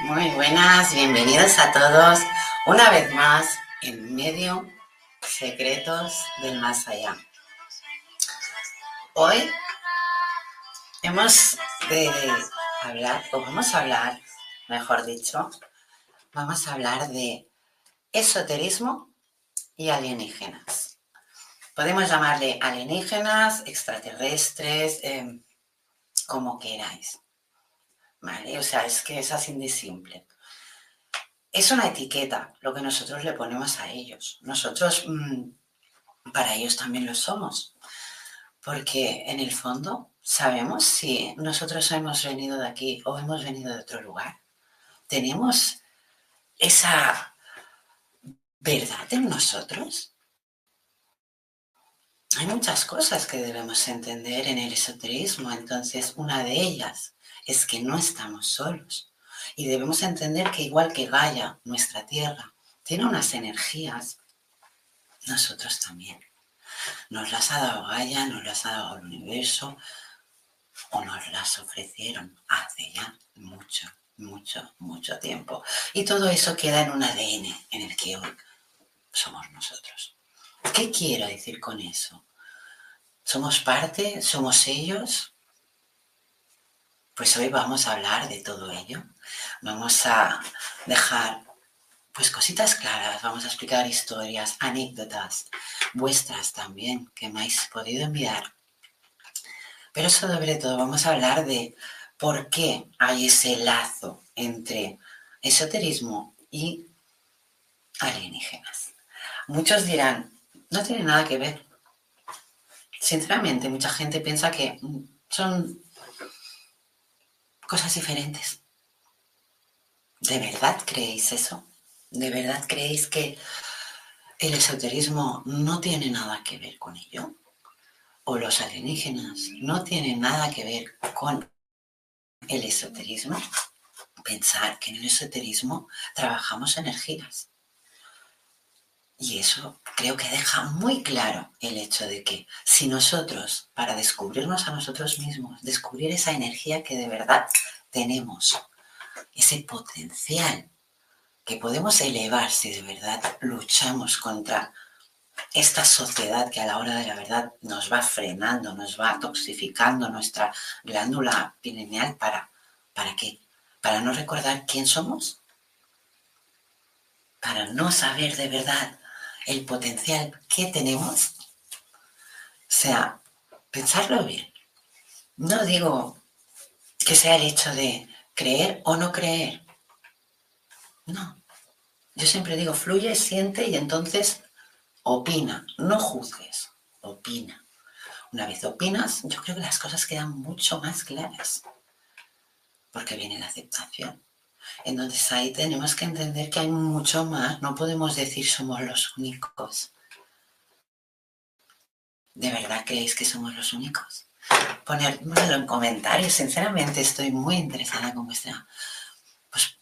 Muy buenas, bienvenidos a todos una vez más en medio secretos del más allá. Hoy hemos de hablar, o vamos a hablar, mejor dicho, vamos a hablar de esoterismo y alienígenas. Podemos llamarle alienígenas, extraterrestres, eh, como queráis. O sea, es que es así de simple. Es una etiqueta lo que nosotros le ponemos a ellos. Nosotros, mm, para ellos también lo somos. Porque en el fondo sabemos si nosotros hemos venido de aquí o hemos venido de otro lugar. Tenemos esa verdad en nosotros. Hay muchas cosas que debemos entender en el esoterismo, entonces una de ellas es que no estamos solos. Y debemos entender que igual que Gaia, nuestra Tierra, tiene unas energías, nosotros también. Nos las ha dado Gaia, nos las ha dado el universo, o nos las ofrecieron hace ya mucho, mucho, mucho tiempo. Y todo eso queda en un ADN en el que hoy somos nosotros. ¿Qué quiero decir con eso? ¿Somos parte? ¿Somos ellos? Pues hoy vamos a hablar de todo ello. Vamos a dejar pues cositas claras, vamos a explicar historias, anécdotas vuestras también que me habéis podido enviar. Pero sobre todo vamos a hablar de por qué hay ese lazo entre esoterismo y alienígenas. Muchos dirán, no tiene nada que ver. Sinceramente, mucha gente piensa que son cosas diferentes. ¿De verdad creéis eso? ¿De verdad creéis que el esoterismo no tiene nada que ver con ello? ¿O los alienígenas no tienen nada que ver con el esoterismo? Pensar que en el esoterismo trabajamos energías. Y eso creo que deja muy claro el hecho de que si nosotros, para descubrirnos a nosotros mismos, descubrir esa energía que de verdad tenemos, ese potencial que podemos elevar si de verdad luchamos contra esta sociedad que a la hora de la verdad nos va frenando, nos va toxificando nuestra glándula pineal para, ¿para qué? Para no recordar quién somos, para no saber de verdad el potencial que tenemos. O sea, pensarlo bien. No digo que sea el hecho de creer o no creer. No. Yo siempre digo, fluye, siente y entonces opina. No juzgues, opina. Una vez opinas, yo creo que las cosas quedan mucho más claras. Porque viene la aceptación. Entonces ahí tenemos que entender que hay mucho más. No podemos decir somos los únicos. ¿De verdad creéis que somos los únicos? Ponérmelo en comentarios. Sinceramente estoy muy interesada con vuestra... Pues,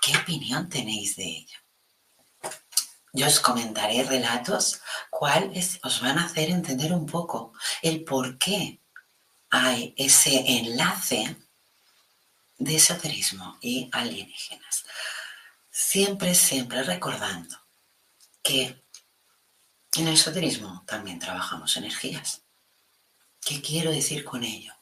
¿qué opinión tenéis de ello? Yo os comentaré relatos cuáles os van a hacer entender un poco el por qué hay ese enlace de esoterismo y alienígenas. Siempre, siempre recordando que en el esoterismo también trabajamos energías. ¿Qué quiero decir con ello?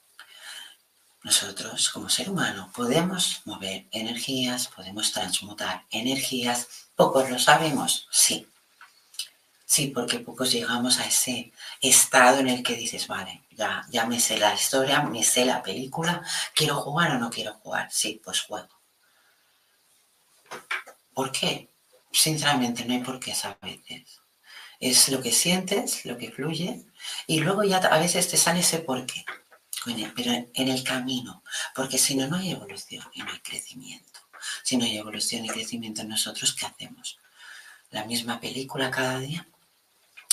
Nosotros, como ser humano, podemos mover energías, podemos transmutar energías. Pocos lo sabemos, sí. Sí, porque pocos llegamos a ese estado en el que dices, vale, ya, ya me sé la historia, me sé la película, ¿quiero jugar o no quiero jugar? Sí, pues juego. ¿Por qué? Sinceramente no hay por qué a veces. Es lo que sientes, lo que fluye, y luego ya a veces te sale ese por qué, pero en el camino, porque si no, no hay evolución y no hay crecimiento. Si no hay evolución y crecimiento en nosotros, ¿qué hacemos? ¿La misma película cada día?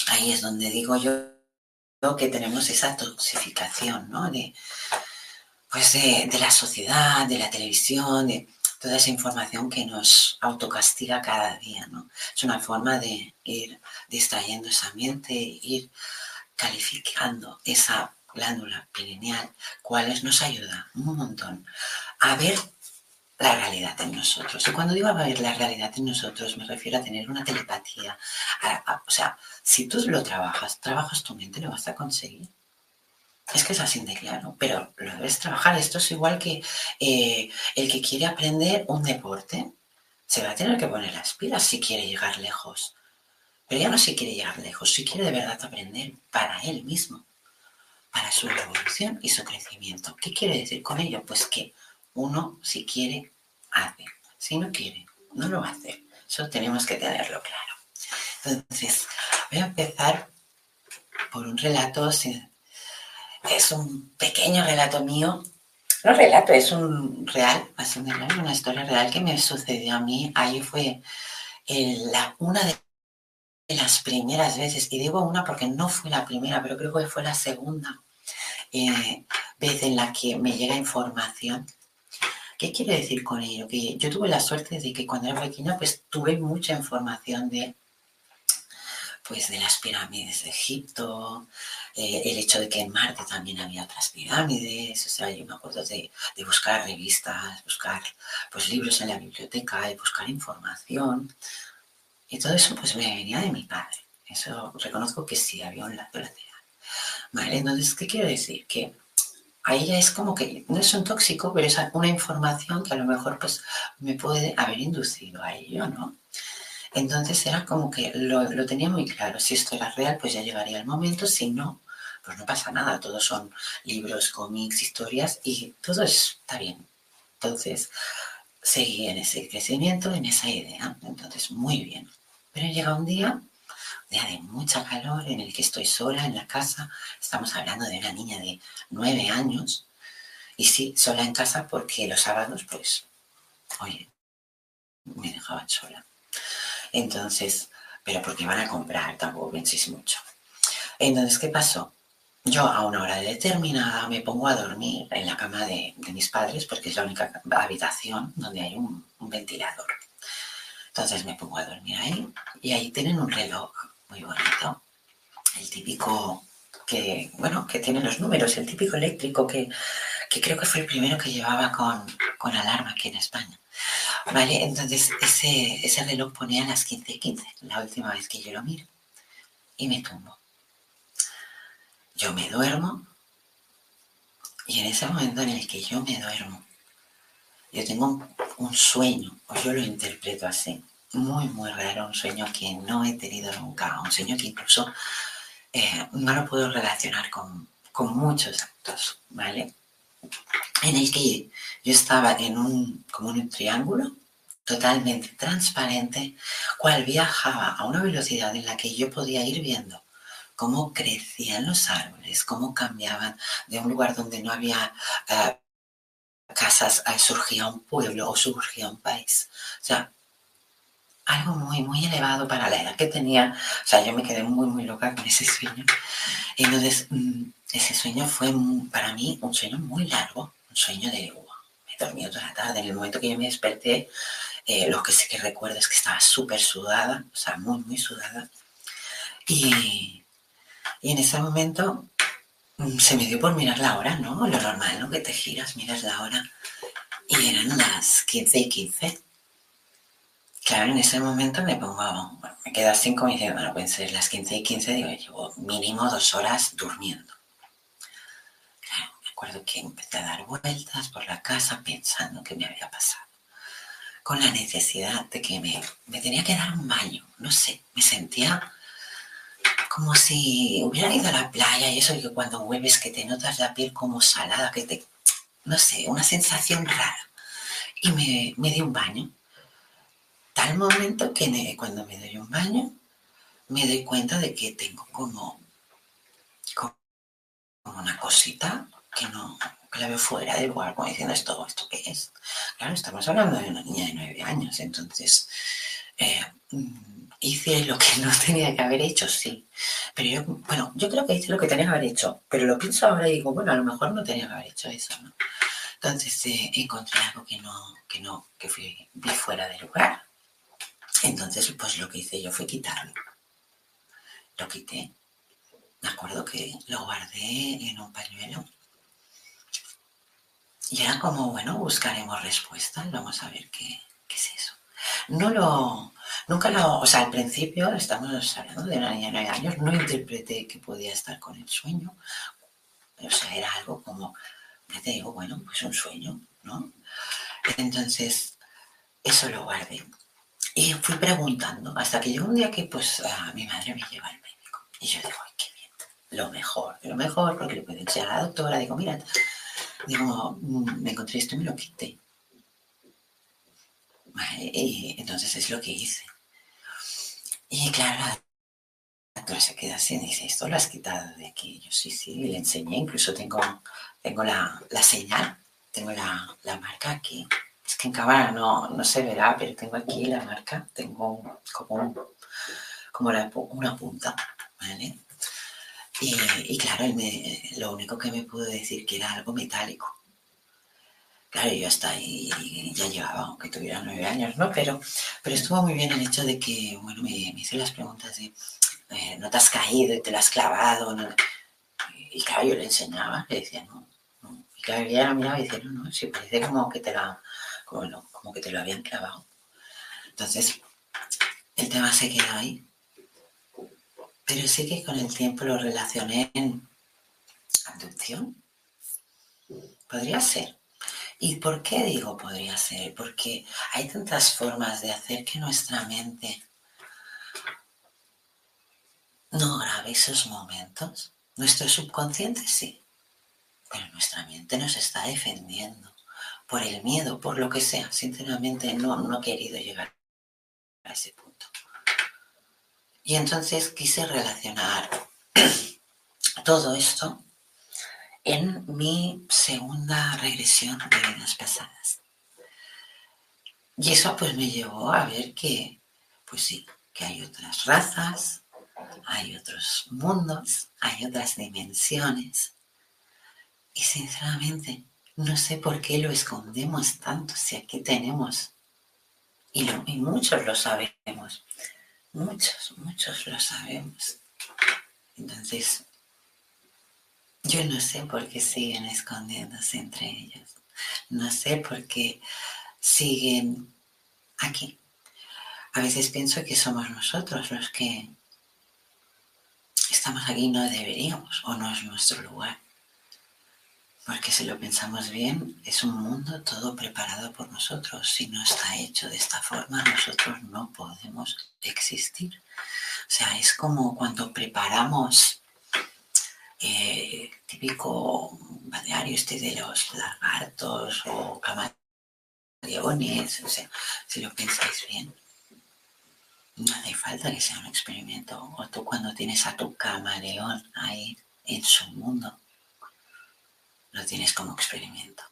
ahí es donde digo yo que tenemos esa toxificación, ¿no? De, pues de, la sociedad, de la televisión, de toda esa información que nos autocastiga cada día, ¿no? Es una forma de ir distrayendo esa mente, ir calificando esa glándula pineal, cuales nos ayuda un montón a ver la realidad en nosotros. Y cuando digo a ver la realidad en nosotros, me refiero a tener una telepatía. o sea, si tú lo trabajas, trabajas tu mente, lo vas a conseguir. Es que es así de claro, pero lo debes trabajar. Esto es igual que eh, el que quiere aprender un deporte, se va a tener que poner las pilas si quiere llegar lejos. Pero ya no si quiere llegar lejos, si quiere de verdad aprender para él mismo, para su evolución y su crecimiento. ¿Qué quiere decir con ello? Pues que uno, si quiere, hace. Si no quiere, no lo hace. Eso tenemos que tenerlo claro. Entonces, voy a empezar por un relato. Es un pequeño relato mío. No relato, es un real, una historia real que me sucedió a mí. Ahí fue la, una de las primeras veces, y digo una porque no fue la primera, pero creo que fue la segunda eh, vez en la que me llega información ¿Qué quiere decir con ello? Que yo tuve la suerte de que cuando era pequeña pues tuve mucha información de pues de las pirámides de Egipto, eh, el hecho de que en Marte también había otras pirámides, o sea, yo me acuerdo de, buscar revistas, buscar pues libros en la biblioteca y buscar información. Y todo eso pues me venía de mi padre. Eso reconozco que sí, había un lazo lateral. Vale, entonces, ¿qué quiero decir? Que ahí ya es como que no es un tóxico, pero es una información que a lo mejor pues me puede haber inducido a ello, ¿no? Entonces era como que lo, tenía muy claro, si esto era real pues ya llegaría el momento, si no, pues no pasa nada, todos son libros, cómics, historias y todo está bien. Entonces seguí en ese crecimiento, en esa idea, entonces muy bien. Pero llega un día día de mucha calor en el que estoy sola en la casa. Estamos hablando de una niña de nueve años. Y sí, sola en casa porque los sábados, pues, oye, me dejaban sola. Entonces, pero porque iban a comprar, tampoco penséis mucho. Entonces, ¿qué pasó? Yo a una hora determinada me pongo a dormir en la cama de, mis padres porque es la única habitación donde hay un ventilador. Entonces me pongo a dormir ahí y ahí tienen un reloj muy bonito. El típico que, bueno, que tiene los números, el típico eléctrico que, creo que fue el primero que llevaba con, alarma aquí en España. Vale, entonces ese, ese reloj ponía a las 15.15, la última vez que yo lo miro. y me tumbo. Yo me duermo y en ese momento en el que yo me duermo, yo tengo un, sueño, o yo lo interpreto así, muy, muy raro, un sueño que no he tenido nunca, un sueño que incluso eh, no lo puedo relacionar con, con muchos actos, ¿vale? En el que yo estaba en un, como en un triángulo totalmente transparente, cual viajaba a una velocidad en la que yo podía ir viendo cómo crecían los árboles, cómo cambiaban de un lugar donde no había uh, casas, uh, surgía un pueblo o surgía un país. O sea, algo muy, muy elevado para la edad que tenía. O sea, yo me quedé muy, muy loca con ese sueño. Entonces, mm, ese sueño fue para mí un sueño muy largo, un sueño de, uh, me dormí toda la tarde. En el momento que yo me desperté, eh, lo que sí que recuerdo es que estaba súper sudada, o sea, muy, muy sudada. Y, y en ese momento mm, se me dio por mirar la hora, ¿no? Lo normal, ¿no? Que te giras, miras la hora. Y eran las 15 y 15. Claro, en ese momento me pongo, bueno, me quedo cinco y me dice, bueno, pueden ser las 15 y 15, digo, llevo mínimo dos horas durmiendo. Claro, me acuerdo que empecé a dar vueltas por la casa pensando qué me había pasado. Con la necesidad de que me, me tenía que dar un baño, no sé, me sentía como si hubiera ido a la playa y eso que cuando vuelves que te notas la piel como salada, que te, no sé, una sensación rara. Y me, me di un baño. Tal momento que cuando me doy un baño, me doy cuenta de que tengo como, como una cosita que no, que la veo fuera del lugar, como diciendo esto, ¿esto qué es? Claro, estamos hablando de una niña de nueve años, entonces eh, mm, hice lo que no tenía que haber hecho, sí. Pero yo, bueno, yo creo que hice lo que tenía que haber hecho, pero lo pienso ahora y digo, bueno, a lo mejor no tenía que haber hecho eso, ¿no? Entonces eh, encontré algo que no, que no, que fui, vi fuera del lugar. Entonces, pues lo que hice yo fue quitarlo. Lo quité. Me acuerdo que lo guardé en un pañuelo. Y era como, bueno, buscaremos respuestas, vamos a ver qué, qué es eso. No lo, nunca lo, o sea, al principio, estamos hablando de una niña de nueve años, no interpreté que podía estar con el sueño. O sea, era algo como, ya te digo, bueno, pues un sueño, ¿no? Entonces, eso lo guardé. Y fui preguntando, hasta que llegó un día que pues mi madre me lleva al médico. Y yo digo, ay, qué bien, lo mejor, lo mejor, porque le puede decir a la doctora, digo, mira, digo, mm, me encontré esto y me lo quité. Y entonces es lo que hice. Y claro, la doctora se queda así y dice, ¿esto lo has quitado de aquí? Yo sí, sí, le enseñé, incluso tengo, tengo la, la señal, tengo la, la, marca aquí. Es que en cámara no, no se verá, pero tengo aquí la marca, tengo como, como la, una punta, ¿vale? Y, y claro, me, lo único que me pudo decir que era algo metálico. Claro, yo hasta ahí ya llevaba, aunque tuviera nueve años, ¿no? Pero, pero estuvo muy bien el hecho de que, bueno, me, me hizo las preguntas de, eh, ¿no te has caído y te lo has clavado? Y, claro, yo le enseñaba, le decía, no, no. Y claro, ella lo miraba y decía, no, no, sí, parece como que te lo, como, que te lo habían clavado. Entonces, el tema se quedó ahí. Pero sí que con el tiempo lo relacioné en abducción. Podría ser. ¿Y por qué digo podría ser? Porque hay tantas formas de hacer que nuestra mente no grabe esos momentos. Nuestro subconsciente sí, pero nuestra mente nos está defendiendo por el miedo, por lo que sea. Sinceramente no, no he querido llegar a ese punto. Y entonces quise relacionar todo esto en mi segunda regresión de vidas pasadas. Y eso pues me llevó a ver que, pues sí, que hay otras razas, hay otros mundos, hay otras dimensiones. Y sinceramente, no sé por qué lo escondemos tanto si aquí tenemos, y, muchos lo sabemos, muchos, muchos lo sabemos. Entonces, yo no sé por qué siguen escondiéndose entre ellos. No sé por qué siguen aquí. A veces pienso que somos nosotros los que estamos aquí no deberíamos o no es nuestro lugar. Porque si lo pensamos bien, es un mundo todo preparado por nosotros. Si no está hecho de esta forma, nosotros no podemos existir. O sea, es como cuando preparamos eh, típico balneario este de los lagartos o camaleones. O sea, si lo pensáis bien, no hace falta que sea un experimento. O tú cuando tienes a tu camaleón ahí en su mundo, lo tienes como experimento.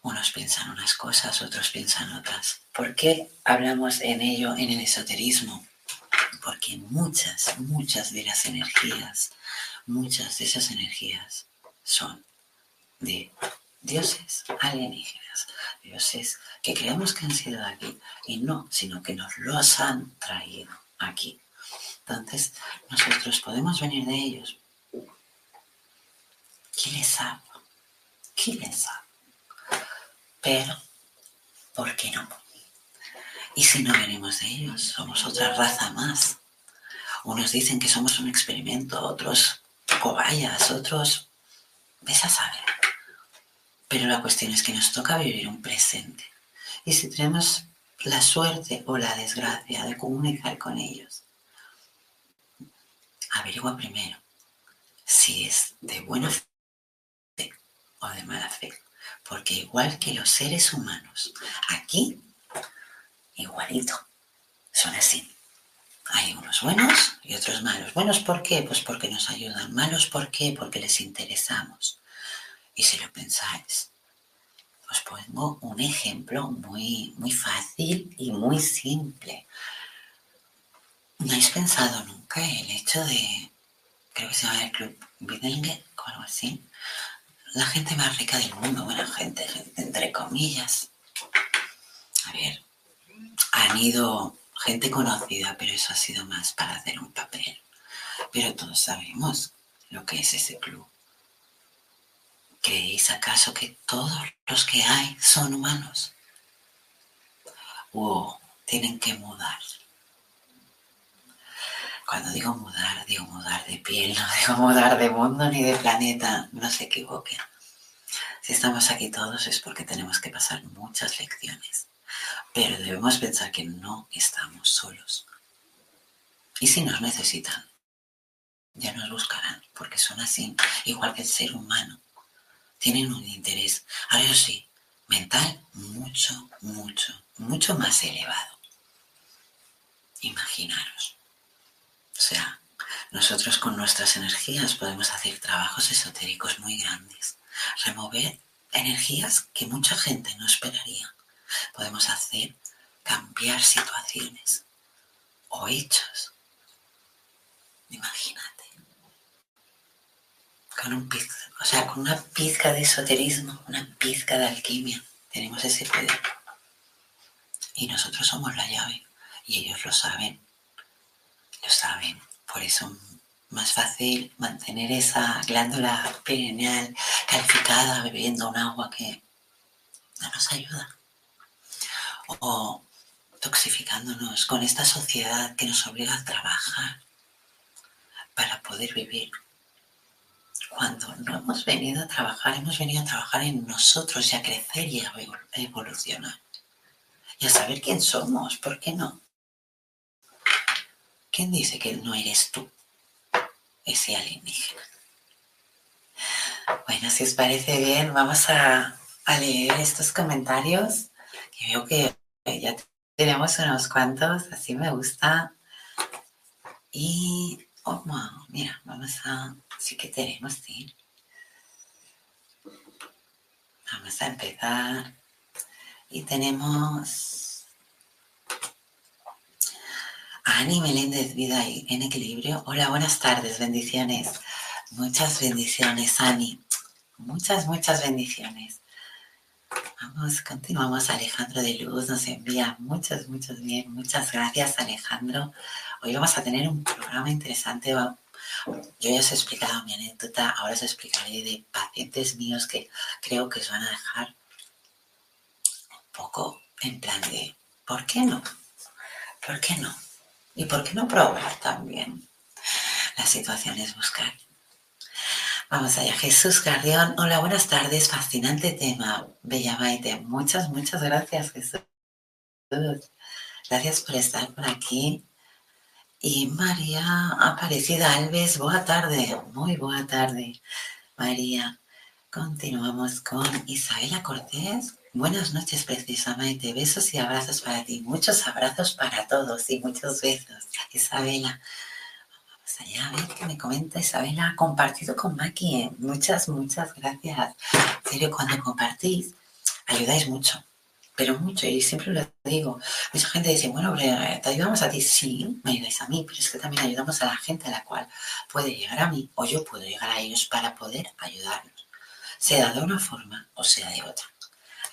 Unos piensan unas cosas, otros piensan otras. ¿Por qué hablamos en ello en el esoterismo? Porque muchas, muchas de las energías, muchas de esas energías son de dioses alienígenas, dioses que creemos que han sido aquí y no, sino que nos los han traído aquí. Entonces, nosotros podemos venir de ellos. ¿Quién les sabe? ¿Quién les sabe? Pero, ¿por qué no? Y si no venimos de ellos, somos otra raza más. Unos dicen que somos un experimento, otros cobayas, otros... Ves a saber. Pero la cuestión es que nos toca vivir un presente. Y si tenemos la suerte o la desgracia de comunicar con ellos, averigua primero si es de buena fe de mala fe. Porque igual que los seres humanos, aquí, igualito, son así. Hay unos buenos y otros malos. Buenos ¿por qué? Pues porque nos ayudan. Malos ¿por qué? Porque les interesamos. Y si lo pensáis, os pongo un ejemplo muy, muy fácil y muy simple. ¿No habéis pensado nunca el hecho de, creo que se llama el Club Bidelge o algo así? La gente más rica del mundo, buena gente, gente entre comillas. A ver, han ido gente conocida, pero eso ha sido más para hacer un papel. Pero todos sabemos lo que es ese club. ¿Creéis acaso que todos los que hay son humanos? ¿O tienen que mudar? Cuando digo mudar, digo mudar de piel, no digo mudar de mundo ni de planeta, no se equivoquen. Si estamos aquí todos es porque tenemos que pasar muchas lecciones, pero debemos pensar que no estamos solos. Y si nos necesitan, ya nos buscarán, porque son así, igual que el ser humano tienen un interés, ahora sí, mental mucho, mucho, mucho más elevado. Imaginaros. O sea, nosotros con nuestras energías podemos hacer trabajos esotéricos muy grandes, remover energías que mucha gente no esperaría. Podemos hacer cambiar situaciones o hechos. Imagínate con un o sea, con una pizca de esoterismo, una pizca de alquimia, tenemos ese poder. Y nosotros somos la llave. Y ellos lo saben. Lo saben. Por eso es más fácil mantener esa glándula perineal calificada bebiendo un agua que no nos ayuda. O toxificándonos con esta sociedad que nos obliga a trabajar para poder vivir cuando no hemos venido a trabajar, hemos venido a trabajar en nosotros y a crecer y a evolucionar. Y a saber quién somos, ¿por qué no? ¿Quién dice que no eres tú, ese alienígena? Bueno, si os parece bien, vamos a, leer estos comentarios, que veo que ya tenemos unos cuantos, así me gusta. Y, oh, mira, vamos a sí que tenemos, sí. Vamos a empezar. Y tenemos a Ani Meléndez, Vida en Equilibrio. Hola, buenas tardes, bendiciones. Muchas bendiciones, Ani. Muchas, muchas bendiciones. Vamos, continuamos. Alejandro de Luz nos envía muchas, muchas bien. Muchas gracias, Alejandro. Hoy vamos a tener un programa interesante. Yo ya os he explicado mi anécdota, ahora os explicaré de pacientes míos que creo que os van a dejar un poco en plan de, ¿por qué no? ¿Por qué no? ¿Y por qué no probar también? la situación es buscar. Vamos allá, Jesús Carrión. Hola, buenas tardes. Fascinante tema, Bella Maite. Muchas, muchas gracias, Jesús. Gracias por estar por aquí. Y María Aparecida Alves, buena tarde, muy buena tarde, María. Continuamos con Isabela Cortés. Buenas noches, precisamente. Besos y abrazos para ti. Muchos abrazos para todos y muchos besos. Isabela. Vamos allá a ver qué me comenta Isabela. Compartido con Maki. Muchas, muchas gracias. En serio, cuando compartís, ayudáis mucho. Pero mucho, y siempre lo digo. Mucha gente dice, bueno, te ayudamos a ti. Sí, me ayudáis a mí, pero es que también ayudamos a la gente a la cual puede llegar a mí o yo puedo llegar a ellos para poder ayudarlos sea de una forma o sea de otra.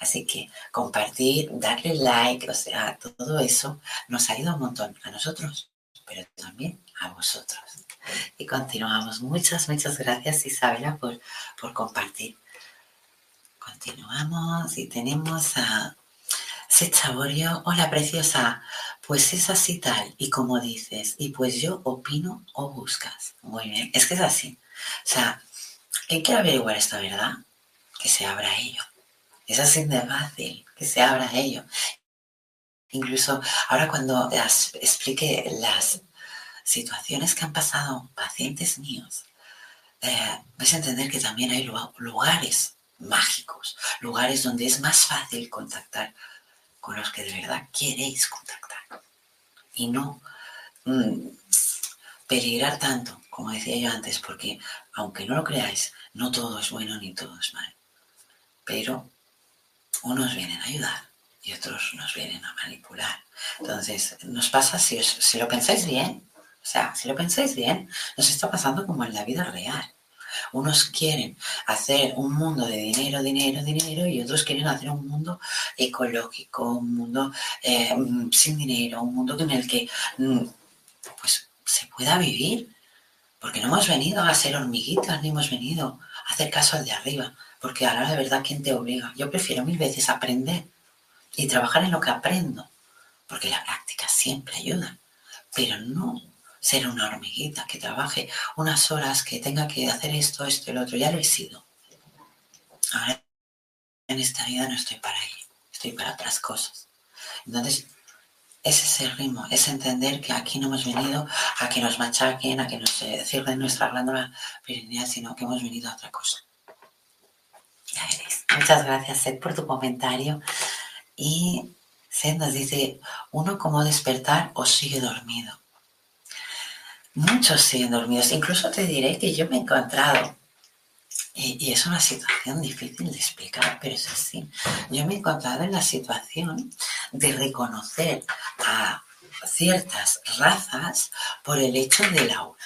Así que compartir, darle like, o sea, todo eso nos ayuda un montón a nosotros, pero también a vosotros. Y continuamos. Muchas, muchas gracias Isabela por, por compartir. Continuamos y tenemos a Sechaborio. Hola preciosa, pues es así tal y como dices, y pues yo opino o buscas. Muy bien, es que es así. O sea, ¿Quién quiere averiguar esta verdad? Que se abra ello. Es así de fácil, que se abra ello. Incluso ahora cuando explique las situaciones que han pasado pacientes míos, eh, vais a entender que también hay lugares mágicos, lugares donde es más fácil contactar con los que de verdad queréis contactar. Y no mm, peligrar tanto, como decía yo antes, porque aunque no lo creáis, no todo es bueno ni todo es malo. Pero unos vienen a ayudar y otros nos vienen a manipular. Entonces, nos pasa, si, si lo pensáis bien, o sea, si lo pensáis bien, nos está pasando como en la vida real. Unos quieren hacer un mundo de dinero, dinero, dinero y otros quieren hacer un mundo ecológico, un mundo eh, sin dinero, un mundo en el que mm, pues, se pueda vivir porque no hemos venido a ser hormiguitas, ni hemos venido a hacer caso al de arriba. Porque a la de verdad, ¿quién te obliga? Yo prefiero mil veces aprender y trabajar en lo que aprendo. Porque la práctica siempre ayuda. Pero no ser una hormiguita que trabaje unas horas, que tenga que hacer esto, esto y lo otro. Ya lo he sido. Ahora en esta vida no estoy para ello. Estoy para otras cosas. Entonces, es ese ritmo, es entender que aquí no hemos venido a que nos machaquen, a que nos eh, cierren nuestra glándula pirinea, sino que hemos venido a otra cosa. Ya veréis. Muchas gracias, Seth, por tu comentario. Y Seth nos dice, uno como despertar o sigue dormido. Muchos siguen dormidos. Incluso te diré que yo me he encontrado y, es una situación difícil de explicar, pero es así. Yo me he encontrado en la situación de reconocer a ciertas razas por el hecho del aura.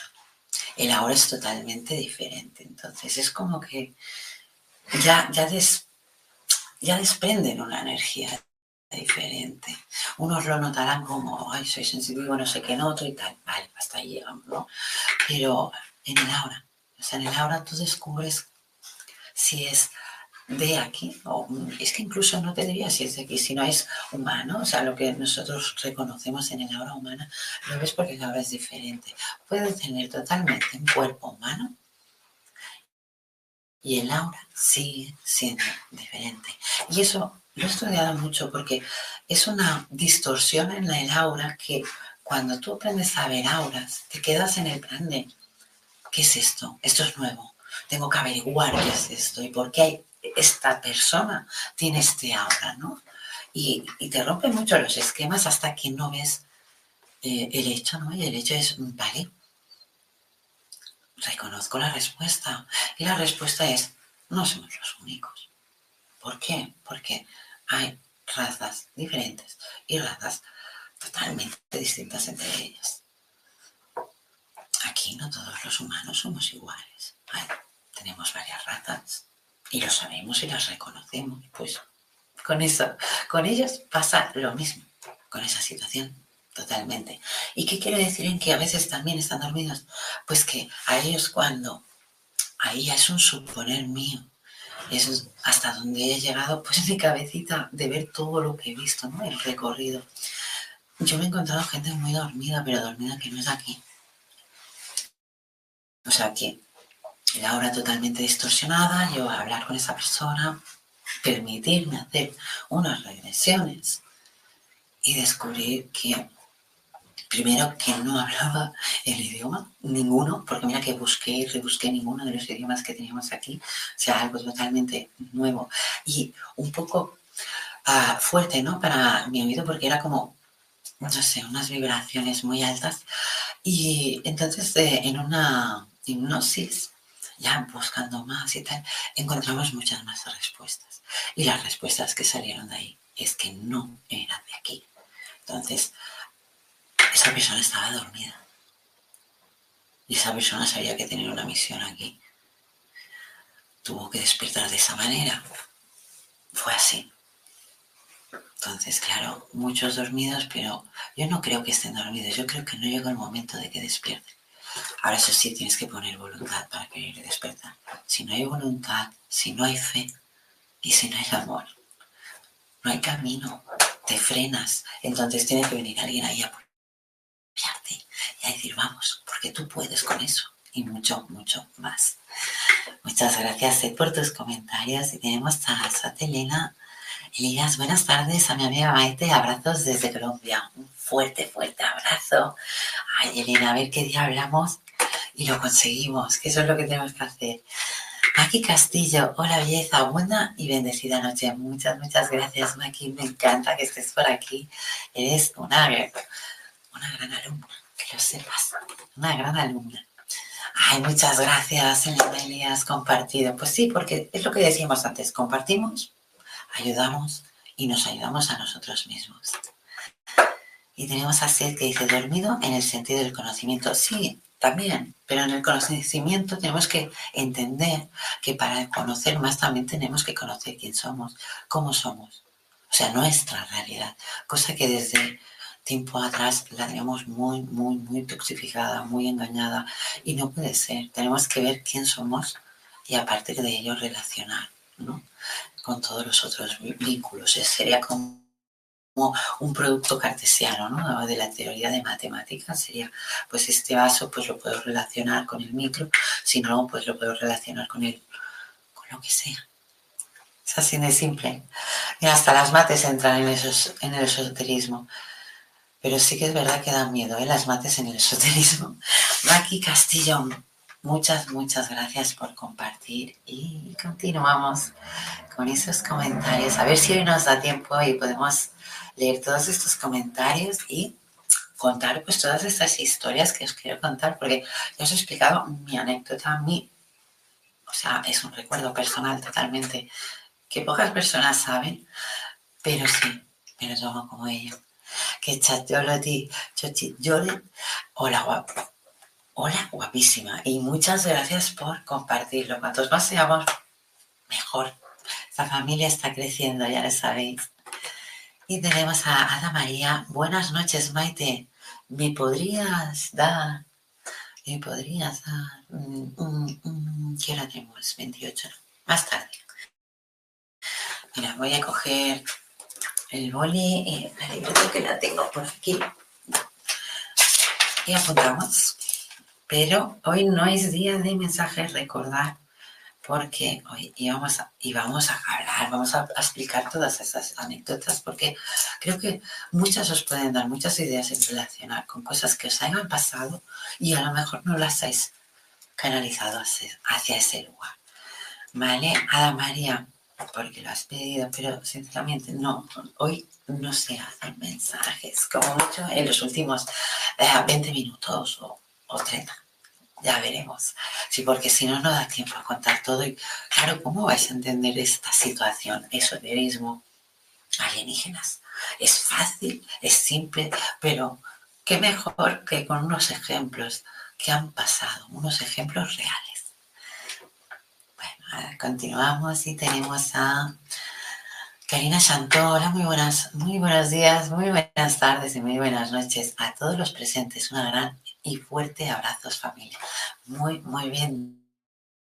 El aura es totalmente diferente. Entonces es como que ya, ya, ya desprenden una energía diferente. Unos lo notarán como, ay, soy sensitivo, no sé qué, no, otro y tal. Vale, hasta ahí llegamos, ¿no? Pero en el aura, o sea, en el aura tú descubres si es de aquí, o es que incluso no te diría si es de aquí, si no es humano, o sea, lo que nosotros reconocemos en el aura humana, lo ves porque cada vez es diferente. Puede tener totalmente un cuerpo humano y el aura sigue siendo diferente. Y eso lo he estudiado mucho porque es una distorsión en el aura que cuando tú aprendes a ver auras, te quedas en el plan de, ¿qué es esto? Esto es nuevo tengo que averiguar qué es esto y por qué esta persona tiene este aura, ¿no? Y, te rompe mucho los esquemas hasta que no ves eh, el hecho, ¿no? Y el hecho es, vale, reconozco la respuesta. Y la respuesta es, no somos los únicos. ¿Por qué? Porque hay razas diferentes y razas totalmente distintas entre ellas. Aquí no todos los humanos somos iguales tenemos varias razas y lo sabemos y las reconocemos. Pues con eso, con ellos pasa lo mismo, con esa situación, totalmente. ¿Y qué quiero decir en que a veces también están dormidos? Pues que a ellos cuando, ahí es un suponer mío, es hasta donde he llegado, pues mi cabecita de ver todo lo que he visto, ¿no? El recorrido. Yo me he encontrado gente muy dormida, pero dormida que no es aquí. O sea que la hora totalmente distorsionada, yo a hablar con esa persona, permitirme hacer unas regresiones y descubrir que primero que no hablaba el idioma, ninguno, porque mira que busqué y rebusqué ninguno de los idiomas que teníamos aquí, o sea, algo totalmente nuevo y un poco uh, fuerte, ¿no? Para mi oído, porque era como, no sé, unas vibraciones muy altas. Y entonces eh, en una hipnosis, ya buscando más y tal, encontramos muchas más respuestas. Y las respuestas que salieron de ahí es que no eran de aquí. Entonces, esa persona estaba dormida. Y esa persona sabía que tenía una misión aquí. Tuvo que despertar de esa manera. Fue así. Entonces, claro, muchos dormidos, pero yo no creo que estén dormidos. Yo creo que no llega el momento de que despierten. Ahora eso sí, tienes que poner voluntad para querer despertar. Si no hay voluntad, si no hay fe y si no hay amor, no hay camino, te frenas. Entonces tiene que venir alguien ahí a y a decir, vamos, porque tú puedes con eso y mucho, mucho más. Muchas gracias por tus comentarios y tenemos a Satelena Elías, buenas tardes a mi amiga Maite, abrazos desde Colombia. Un fuerte, fuerte abrazo. Ay, Elena, a ver qué día hablamos y lo conseguimos, que eso es lo que tenemos que hacer. Maki Castillo, hola belleza, buena y bendecida noche. Muchas, muchas gracias, Maki. Me encanta que estés por aquí. Eres una, una gran alumna, que lo sepas. Una gran alumna. Ay, muchas gracias, Elena has compartido. Pues sí, porque es lo que decíamos antes, compartimos ayudamos y nos ayudamos a nosotros mismos. Y tenemos a Seth que dice dormido en el sentido del conocimiento. Sí, también, pero en el conocimiento tenemos que entender que para conocer más también tenemos que conocer quién somos, cómo somos. O sea, nuestra realidad. Cosa que desde tiempo atrás la tenemos muy, muy, muy toxificada, muy engañada. Y no puede ser. Tenemos que ver quién somos y a partir de ello relacionar. ¿no? con todos los otros vínculos. Sería como un producto cartesiano, ¿no? De la teoría de matemáticas sería, pues este vaso pues lo puedo relacionar con el micro, si no, pues lo puedo relacionar con el, con lo que sea. Es así de simple. Y hasta las mates entran en, esos, en el esoterismo. Pero sí que es verdad que dan miedo, ¿eh? Las mates en el esoterismo. Maki Castillo, muchas, muchas gracias por compartir y continuamos con esos comentarios. A ver si hoy nos da tiempo y podemos leer todos estos comentarios y contar pues todas estas historias que os quiero contar porque ya os he explicado mi anécdota, mi, o sea, es un recuerdo personal totalmente que pocas personas saben, pero sí, me lo tomo como ello. Que ti, chochi, hola hola guapísima y muchas gracias por compartirlo. Cuantos más seamos, mejor. Esta familia está creciendo, ya lo sabéis. Y tenemos a Ada María. Buenas noches, Maite. ¿Me podrías dar? ¿Me podrías dar? ¿Qué hora tenemos? 28. Más tarde. Mira, voy a coger el boli y la libreta que la tengo por aquí. Y apuntamos. Pero hoy no es día de mensajes, recordar porque hoy íbamos a, íbamos a hablar, vamos a, explicar todas esas anécdotas, porque creo que muchas os pueden dar muchas ideas en relacionar con cosas que os hayan pasado y a lo mejor no las habéis canalizado hacia, ese lugar. ¿Vale? Ada María, porque lo has pedido, pero sinceramente no, hoy no se hacen mensajes, como mucho en los últimos 20 eh, minutos o, o 30 ya veremos. Sí, porque si no, no da tiempo a contar todo. Y claro, ¿cómo vais a entender esta situación? Esoterismo, alienígenas. Es fácil, es simple, pero qué mejor que con unos ejemplos que han pasado, unos ejemplos reales. Continuamos y tenemos a Karina Chantola. Muy buenas, muy buenos días, muy buenas tardes y muy buenas noches a todos los presentes. Una gran y fuerte abrazos familia. Muy, muy bien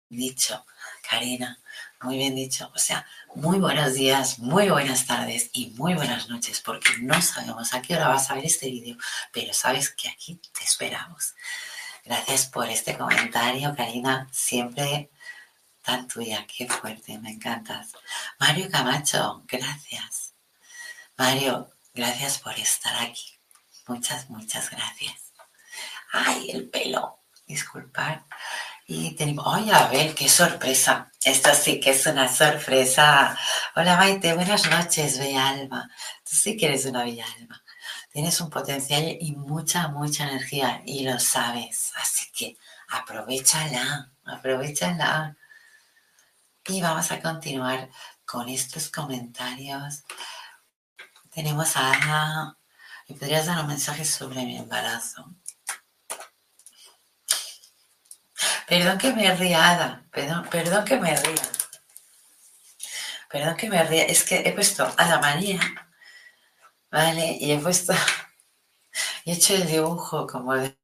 dicho, Karina, muy bien dicho. O sea, muy buenos días, muy buenas tardes y muy buenas noches, porque no sabemos a qué hora vas a ver este vídeo, pero sabes que aquí te esperamos. Gracias por este comentario, Karina. Siempre tuya. Qué fuerte, me encantas. Mario Camacho, gracias. Mario, gracias por estar aquí. Muchas, muchas gracias. Ay, el pelo. Disculpar. Y tenemos, ¡ay, a ver, qué sorpresa! Esto sí que es una sorpresa. Hola, Maite, buenas noches, Bella Alma. Tú sí que eres una Bella Alma. Tienes un potencial y mucha, mucha energía y lo sabes. Así que aprovechala, aprovechala. Y vamos a continuar con estos comentarios. Tenemos a Ana. ¿Me podrías dar un mensaje sobre mi embarazo? Perdón que me ría, Perdón, perdón que me ría. Perdón que me ría. Es que he puesto a la María, ¿vale? Y he puesto... He hecho el dibujo como de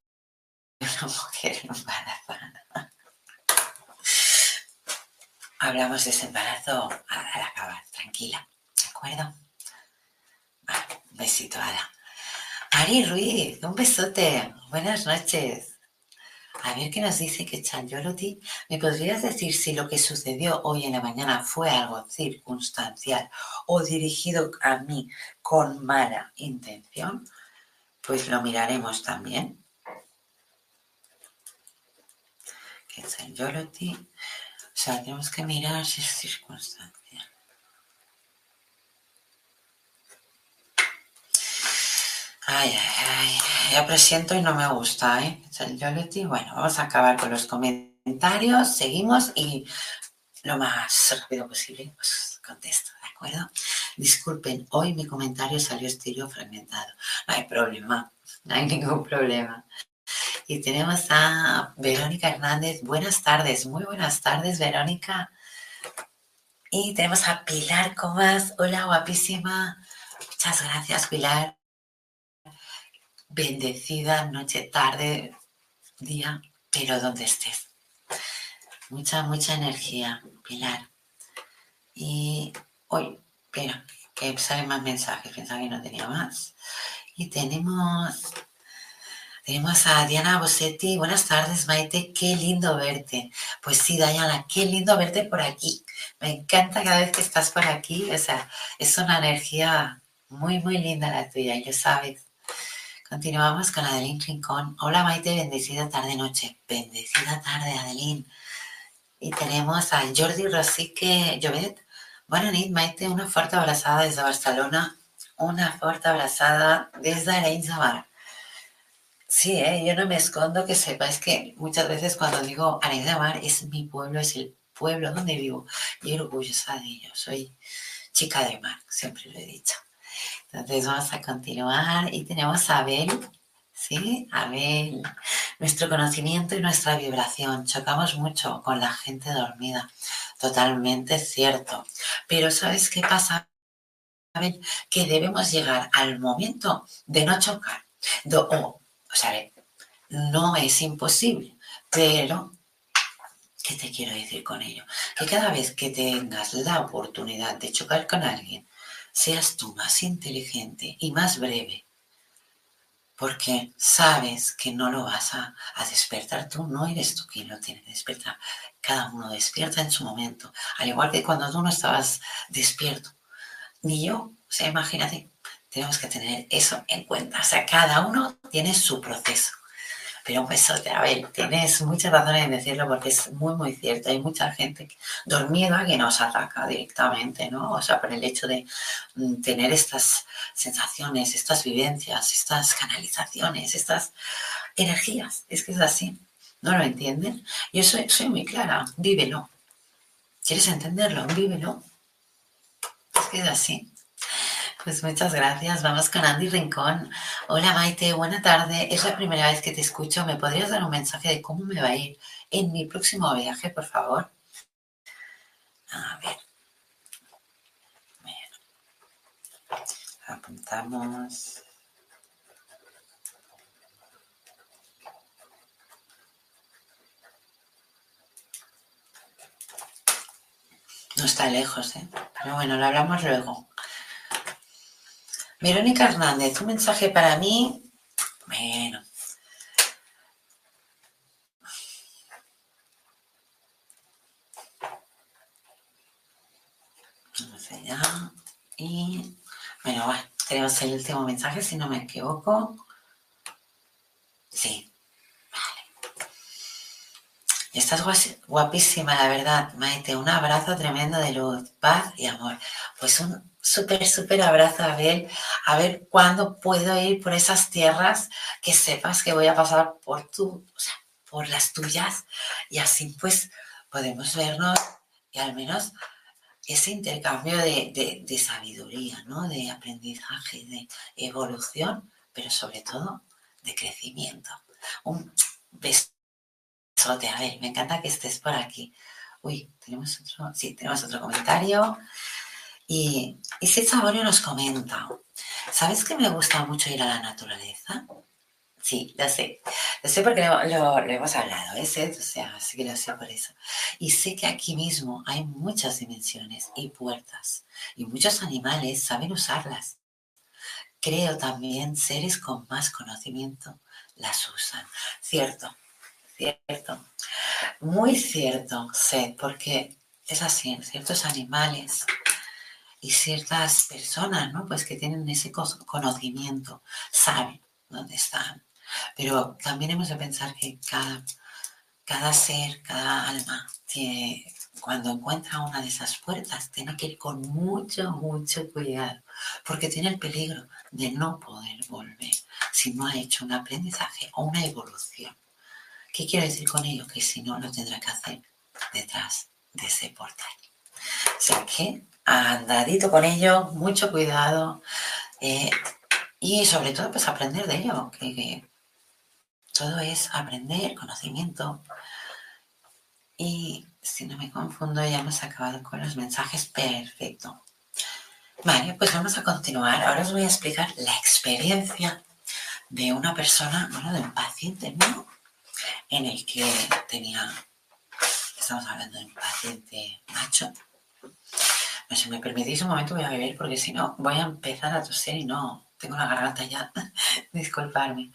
una mujer embarazada. Hablamos de ese embarazo al acabar, tranquila, ¿de acuerdo? Vale, un besito, Ada. Ari Ruiz, un besote. Buenas noches. A ver qué nos dice que Chanjoloti. ¿Me podrías decir si lo que sucedió hoy en la mañana fue algo circunstancial o dirigido a mí con mala intención? Pues lo miraremos también. Que Chanjoloti. O sea, tenemos que mirar si es circunstancial. Ay, ay, ay, ya presiento y no me gusta, ¿eh? Bueno, vamos a acabar con los comentarios, seguimos y lo más rápido posible pues contesto, ¿de acuerdo? Disculpen, hoy mi comentario salió estilo fragmentado. No hay problema, no hay ningún problema. Y tenemos a Verónica Hernández. Buenas tardes, muy buenas tardes, Verónica. Y tenemos a Pilar Comas. Hola, guapísima. Muchas gracias, Pilar bendecida noche, tarde, día, pero donde estés. Mucha, mucha energía, Pilar. Y hoy, espera, que salen más mensajes, pensaba que no tenía más. Y tenemos, tenemos a Diana Bossetti. Buenas tardes, Maite, qué lindo verte. Pues sí, Diana, qué lindo verte por aquí. Me encanta cada vez que estás por aquí. O sea, es una energía muy, muy linda la tuya, y lo sabes. Continuamos con Adeline Rincón. Hola Maite, bendecida tarde-noche. Bendecida tarde, Adeline. Y tenemos a Jordi Rosique Llobet. Buenas noches, Maite. Una fuerte abrazada desde Barcelona. Una fuerte abrazada desde Arenys Sí, ¿eh? yo no me escondo, que sepáis que muchas veces cuando digo Arenys de Mar es mi pueblo, es el pueblo donde vivo. Y orgullosa de ello. Soy chica de mar, siempre lo he dicho. Entonces vamos a continuar y tenemos a Abel, ¿sí? Abel, nuestro conocimiento y nuestra vibración. Chocamos mucho con la gente dormida, totalmente cierto. Pero ¿sabes qué pasa? Abel? Que debemos llegar al momento de no chocar. No es imposible, pero ¿qué te quiero decir con ello? Que cada vez que tengas la oportunidad de chocar con alguien, seas tú más inteligente y más breve, porque sabes que no lo vas a, despertar tú, no eres tú quien lo tiene que despertar. Cada uno despierta en su momento, al igual que cuando tú no estabas despierto. Ni yo, o sea, imagínate, tenemos que tener eso en cuenta. O sea, cada uno tiene su proceso. Pero un besote, Abel, tienes muchas razones en decirlo porque es muy, muy cierto. Hay mucha gente dormida que nos ataca directamente, ¿no? O sea, por el hecho de mm, tener estas sensaciones, estas vivencias, estas canalizaciones, estas energías. Es que es así. ¿No lo entienden? Yo soy, soy muy clara, vívelo. ¿Quieres entenderlo? Vívelo. Es que es así. Pues muchas gracias. Vamos con Andy Rincón. Hola Maite, buena tarde. Es la primera vez que te escucho. ¿Me podrías dar un mensaje de cómo me va a ir en mi próximo viaje, por favor? A ver. Apuntamos. No está lejos, ¿eh? Pero bueno, lo hablamos luego. Verónica Hernández, un mensaje para mí. Bueno. Vamos allá. Y bueno, bueno, tenemos el último mensaje, si no me equivoco. Sí. Vale. Estás guapísima, la verdad, Maite. Un abrazo tremendo de luz, paz y amor. Pues un súper, súper abrazo, Abel. A ver cuándo puedo ir por esas tierras que sepas que voy a pasar por tu, o sea, por las tuyas. Y así pues podemos vernos y al menos ese intercambio de, sabiduría, ¿no? de aprendizaje, de evolución, pero sobre todo de crecimiento. Un besote, a ver, me encanta que estés por aquí. Uy, tenemos otro, sí, tenemos otro comentario. Y, y Saborio nos comenta, ¿sabes que me gusta mucho ir a la naturaleza? Sí, lo sé. Lo sé porque lo, hemos hablado, ¿eh? O sea, sí que lo sé por eso. Y sé que aquí mismo hay muchas dimensiones y puertas. Y muchos animales saben usarlas. Creo también seres con más conocimiento las usan. Cierto, cierto. Muy cierto, sé, porque es así, ciertos animales y ciertas personas, ¿no? Pues que tienen ese conocimiento, saben dónde están, pero también hemos de pensar que cada, cada ser, cada alma, tiene, cuando encuentra una de esas puertas, tiene que ir con mucho, mucho cuidado, porque tiene el peligro de no poder volver si no ha hecho un aprendizaje o una evolución. ¿Qué quiero decir con ello? Que si no, lo tendrá que hacer detrás de ese portal. O sea que, andadito con ello, mucho cuidado eh, y sobre todo, pues aprender de ello, que todo es aprender, conocimiento. Y si no me confundo, ya hemos acabado con los mensajes. Perfecto. Vale, pues vamos a continuar. Ahora os voy a explicar la experiencia de una persona, bueno, de un paciente mío, en el que tenía, estamos hablando de un paciente macho. No, si me permitís un momento voy a beber porque si no voy a empezar a toser y no, tengo la garganta ya. Disculparme.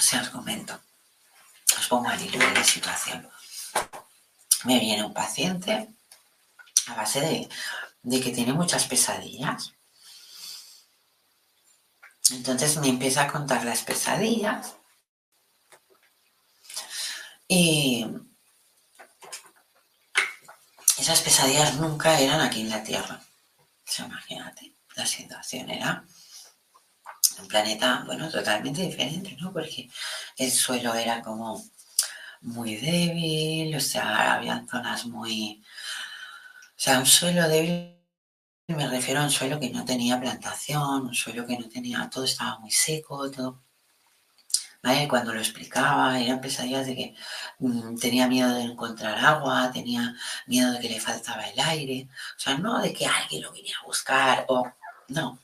se os comento. Os pongo al hilo la situación. Me viene un paciente a base de, de que tiene muchas pesadillas. Entonces me empieza a contar las pesadillas. Y esas pesadillas nunca eran aquí en la Tierra. imagínate, la situación era un planeta, bueno, totalmente diferente, ¿no? Porque el suelo era como muy débil, o sea, había zonas muy... O sea, un suelo débil, me refiero a un suelo que no tenía plantación, un suelo que no tenía, todo estaba muy seco, todo... Cuando lo explicaba, eran pesadillas de que mm, tenía miedo de encontrar agua, tenía miedo de que le faltaba el aire, o sea, no de que alguien lo viniera a buscar, o no,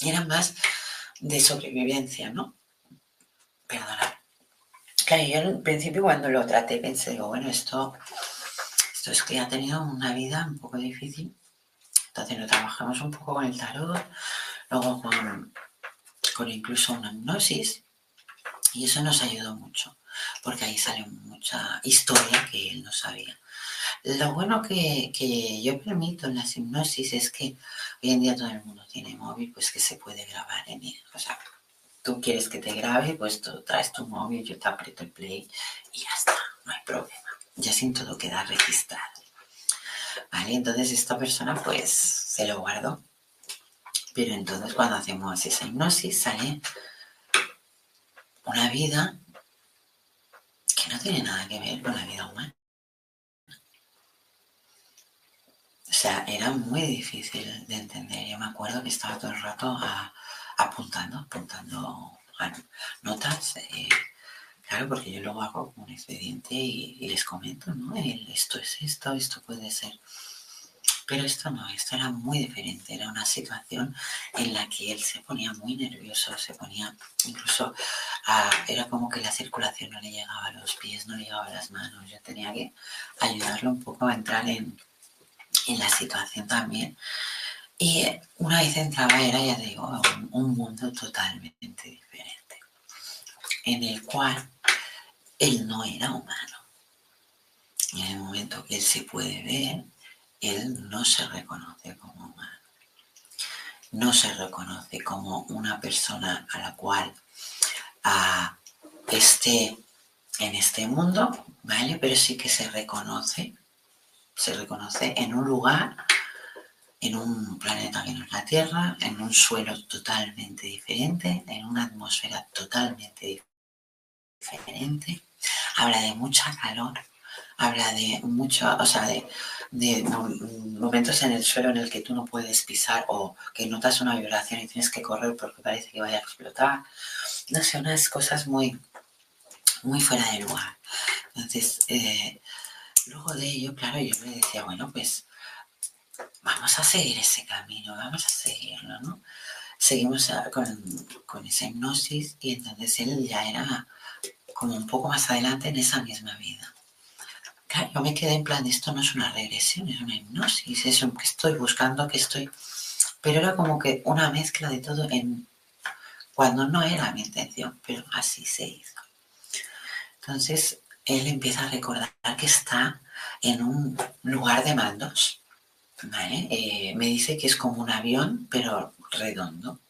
eran más de sobrevivencia, ¿no? Perdona. Claro, yo al principio cuando lo traté pensé, digo, bueno, esto, esto es que ha tenido una vida un poco difícil. Entonces lo trabajamos un poco con el tarot, luego con, con incluso una hipnosis. Y eso nos ayudó mucho, porque ahí sale mucha historia que él no sabía. Lo bueno que, que, yo permito en las hipnosis es que hoy en día todo el mundo tiene móvil, pues que se puede grabar en él. O sea, tú quieres que te grabe, pues tú traes tu móvil, yo te aprieto el play y ya está, no hay problema. Ya sin todo queda registrado. ¿Vale? Entonces esta persona pues se lo guardó. Pero entonces cuando hacemos esa hipnosis sale una vida que no tiene nada que ver con la vida humana. O sea, era muy difícil de entender. Yo me acuerdo que estaba todo el rato apuntando, apuntando notas. Eh, claro, porque yo luego hago un expediente y, les comento, ¿no? esto es esto, esto puede ser. Pero esto no, esto era muy diferente. Era una situación en la que él se ponía muy nervioso, se ponía incluso, era como que la circulación no le llegaba a los pies, no le llegaba a las manos. Yo tenía que ayudarlo un poco a entrar en, en la situación también. Y una vez entraba era, ya digo, un, mundo totalmente diferente, en el cual él no era humano. En el momento que él se puede ver, él no se reconoce como humano. No se reconoce como una persona a la cual ah, esté en este mundo, ¿vale? Pero sí que se reconoce, se reconoce en un lugar, en un planeta que no es la Tierra, en un suelo totalmente diferente, en una atmósfera totalmente diferente. Habla de mucha calor, habla de mucho, o sea, de, momentos en el suelo en el que tú no puedes pisar o que notas una vibración y tienes que correr porque parece que vaya a explotar. No sé, unas cosas muy, muy fuera de lugar. Entonces, eh, luego de ello, claro, yo le decía, bueno, pues vamos a seguir ese camino, vamos a seguirlo, ¿no? Seguimos con, con esa hipnosis y entonces él ya era como un poco más adelante en esa misma vida. Yo me quedé en plan, esto no es una regresión, es una hipnosis, es un que estoy buscando, que estoy... Pero era como que una mezcla de todo en cuando no era mi intención, pero así se hizo. Entonces, él empieza a recordar que está en un lugar de mandos. Eh, me dice que es como un avión, pero redondo.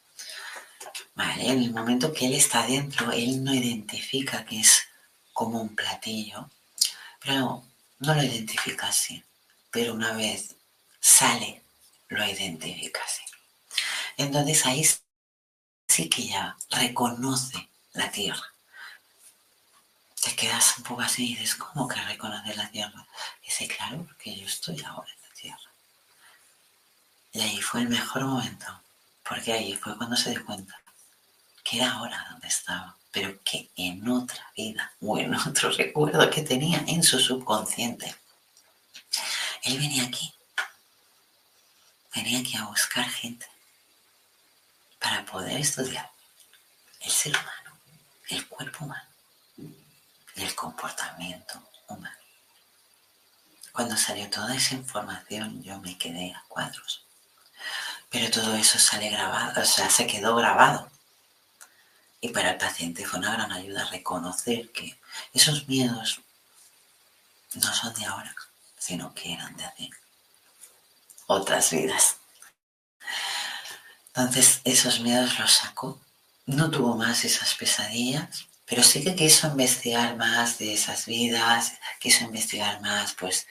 En el momento que él está dentro, él no identifica que es como un platillo, pero no lo identifica así. Pero una vez sale, lo identifica así. Entonces ahí sí que ya reconoce la tierra te quedas un poco así y dices, ¿cómo que reconocer la tierra? Y dice, claro, porque yo estoy ahora en la tierra. Y ahí fue el mejor momento, porque ahí fue cuando se dio cuenta que era ahora donde estaba, pero que en otra vida o en otro recuerdo que tenía en su subconsciente, él venía aquí, venía aquí a buscar gente para poder estudiar el ser humano, el cuerpo humano del comportamiento humano. Cuando salió toda esa información yo me quedé a cuadros. Pero todo eso sale grabado, o sea, se quedó grabado. Y para el paciente fue una gran ayuda reconocer que esos miedos no son de ahora, sino que eran de hace otras vidas. Entonces esos miedos los sacó. No tuvo más esas pesadillas, pero sí que quiso investigar más de esas vidas, quiso investigar más pues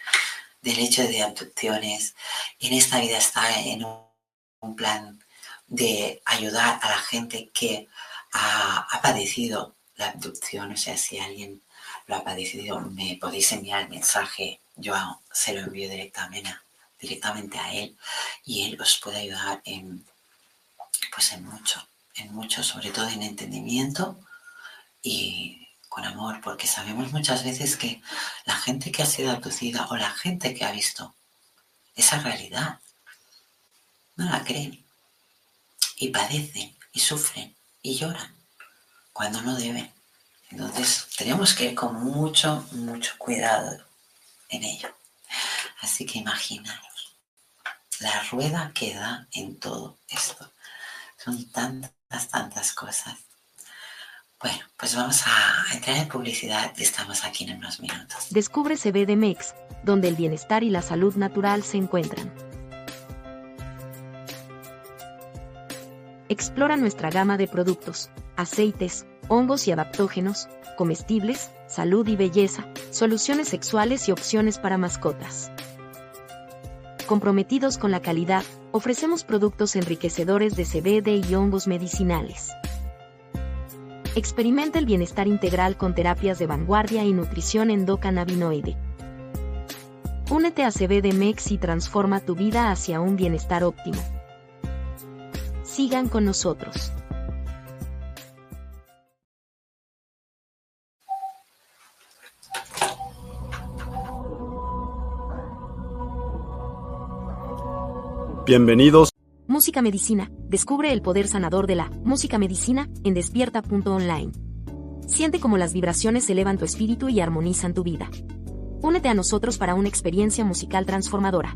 del hecho de abducciones. en esta vida está en un, plan de ayudar a la gente que ha, padecido la abducción. O sea, si alguien lo ha padecido, me podéis enviar el mensaje, yo se lo envío directamente a, directamente a él y él os puede ayudar en, pues en mucho, en mucho, sobre todo en entendimiento y con amor, porque sabemos muchas veces que la gente que ha sido abducida o la gente que ha visto esa realidad no la creen y padecen y sufren y lloran cuando no deben. Entonces tenemos que ir con mucho, mucho cuidado en ello. Así que imaginaros la rueda que da en todo esto. Son tantas, tantas cosas bueno, pues vamos a entrar en publicidad y estamos aquí en unos minutos. Descubre CBDMEX, donde el bienestar y la salud natural se encuentran. Explora nuestra gama de productos, aceites, hongos y adaptógenos, comestibles, salud y belleza, soluciones sexuales y opciones para mascotas. Comprometidos con la calidad, ofrecemos productos enriquecedores de CBD y hongos medicinales. Experimenta el bienestar integral con terapias de vanguardia y nutrición endocannabinoide. Únete a CBDMEX y transforma tu vida hacia un bienestar óptimo. Sigan con nosotros. Bienvenidos Música Medicina. Descubre el poder sanador de la música medicina en despierta.online. Siente cómo las vibraciones elevan tu espíritu y armonizan tu vida. Únete a nosotros para una experiencia musical transformadora.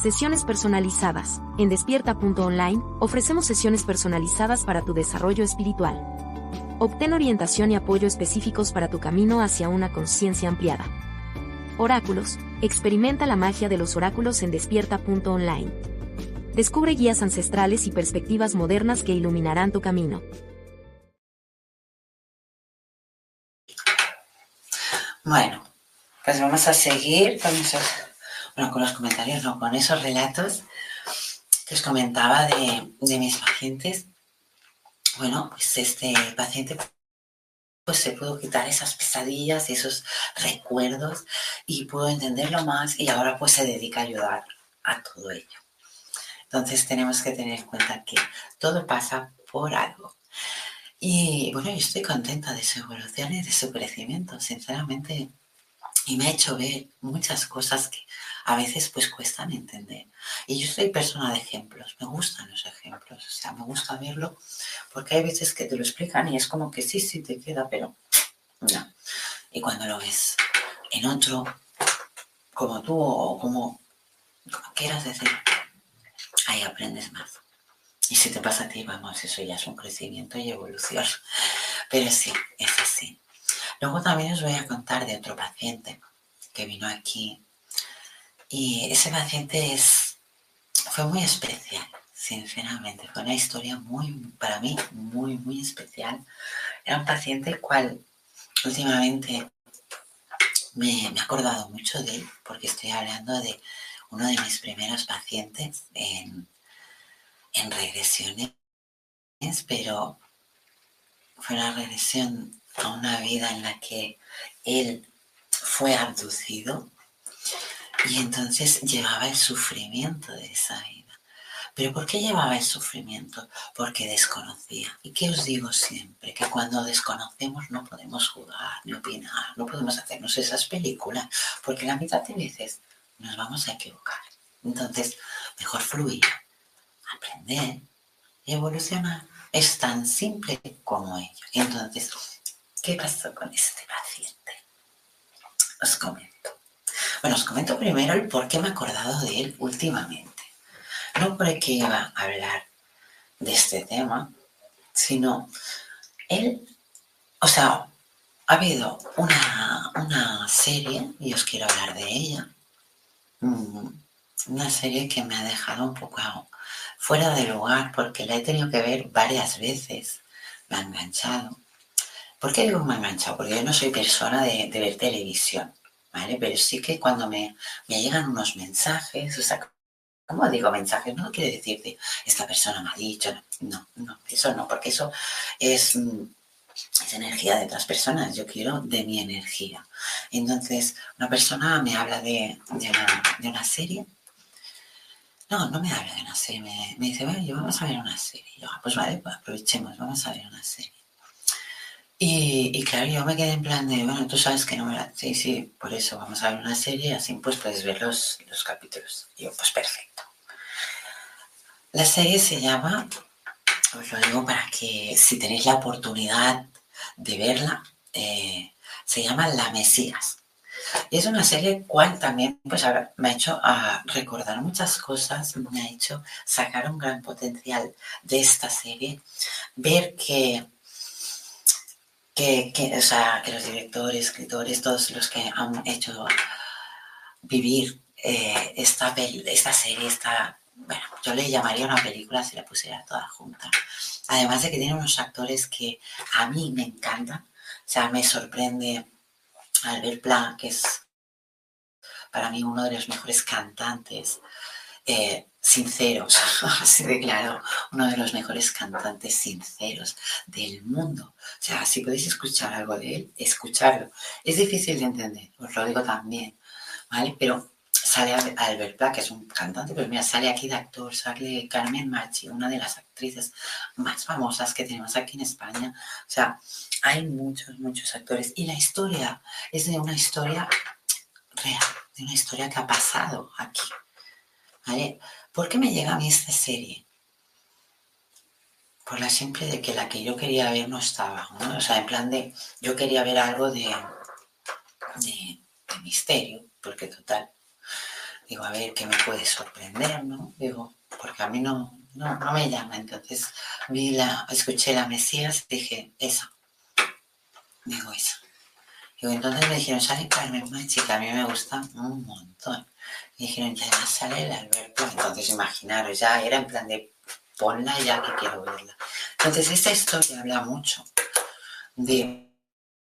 Sesiones personalizadas. En despierta.online, ofrecemos sesiones personalizadas para tu desarrollo espiritual. Obtén orientación y apoyo específicos para tu camino hacia una conciencia ampliada. Oráculos. Experimenta la magia de los oráculos en despierta.online. Descubre guías ancestrales y perspectivas modernas que iluminarán tu camino. Bueno, pues vamos a seguir con bueno, con los comentarios, no, con esos relatos que os comentaba de, de mis pacientes. Bueno, pues este paciente pues se pudo quitar esas pesadillas, esos recuerdos y pudo entenderlo más y ahora pues se dedica a ayudar a todo ello. Entonces tenemos que tener en cuenta que todo pasa por algo. Y bueno, yo estoy contenta de su evolución y de su crecimiento, sinceramente. Y me ha hecho ver muchas cosas que a veces pues cuestan entender. Y yo soy persona de ejemplos, me gustan los ejemplos, o sea, me gusta verlo, porque hay veces que te lo explican y es como que sí, sí te queda, pero no. Y cuando lo ves en otro, como tú o como quieras decir, ahí aprendes más. Y si te pasa a ti, vamos, eso ya es un crecimiento y evolución. Pero sí, es así. Luego también os voy a contar de otro paciente que vino aquí. Y ese paciente es, fue muy especial, sinceramente. Fue una historia muy, para mí, muy, muy especial. Era un paciente cual últimamente me, me he acordado mucho de él, porque estoy hablando de uno de mis primeros pacientes en, en regresiones, pero fue una regresión a una vida en la que él fue abducido y entonces llevaba el sufrimiento de esa vida. ¿Pero por qué llevaba el sufrimiento? Porque desconocía. ¿Y qué os digo siempre? Que cuando desconocemos no podemos jugar, ni opinar, no podemos hacernos esas películas, porque la mitad de veces nos vamos a equivocar. Entonces, mejor fluir, aprender y evolucionar. Es tan simple como ello. Entonces, ¿qué pasó con este paciente? Os comento. Bueno, os comento primero el por qué me he acordado de él últimamente. No porque iba a hablar de este tema, sino él, o sea, ha habido una, una serie, y os quiero hablar de ella, mm, una serie que me ha dejado un poco fuera de lugar porque la he tenido que ver varias veces. Me ha enganchado. ¿Por qué digo me ha enganchado? Porque yo no soy persona de, ver televisión, ¿vale? Pero sí que cuando me, me llegan unos mensajes, o sea, ¿cómo digo mensajes? No quiere decirte, esta persona me ha dicho, no, no, eso no, porque eso es, mm, es energía de otras personas, yo quiero de mi energía. Entonces, una persona me habla de, de, una, de una serie no, no me habla de una serie, me, dice, bueno, vamos a ver una serie. Yo, ah, pues vale, pues aprovechemos, vamos a ver una serie. Y, claro, yo me quedé en plan de, bueno, tú sabes que no me la... Sí, sí, por eso vamos a ver una serie, así pues puedes ver los, los capítulos. Y yo, pues perfecto. La serie se llama, os lo digo para que si tenéis la oportunidad de verla, eh, se llama La Mesías. Y es una serie cual también pues, me ha hecho a recordar muchas cosas, me ha hecho sacar un gran potencial de esta serie, ver que, que, o sea, que los directores, escritores, todos los que han hecho vivir eh, esta, esta serie, esta, bueno, yo le llamaría una película si la pusiera toda junta. Además de que tiene unos actores que a mí me encantan, o sea, me sorprende Albert Pla, que es para mí uno de los mejores cantantes eh, sinceros, así de claro, uno de los mejores cantantes sinceros del mundo. O sea, si podéis escuchar algo de él, escucharlo. Es difícil de entender, os lo digo también, ¿vale? Pero sale Albert Pla, que es un cantante, pues mira, sale aquí de actor, sale Carmen Machi, una de las actrices más famosas que tenemos aquí en España. O sea, hay muchos, muchos actores. Y la historia es de una historia real, de una historia que ha pasado aquí. ¿Vale? ¿Por qué me llega a mí esta serie? Por la simple de que la que yo quería ver no estaba, ¿no? O sea, en plan de, yo quería ver algo de, de, misterio, porque total, digo, a ver, ¿qué me puede sorprender, no? Digo, porque a mí no, no, no me llama. Entonces vi la, escuché la Mesías y dije, esa. Digo, esa. Digo, entonces me dijeron, sale Carmen Machi, que a mí me gusta un montón. Y dijeron, ya además sale el Alberto. Entonces imaginaros, ya era en plan de ponla ya que quiero verla. Entonces esta historia habla mucho de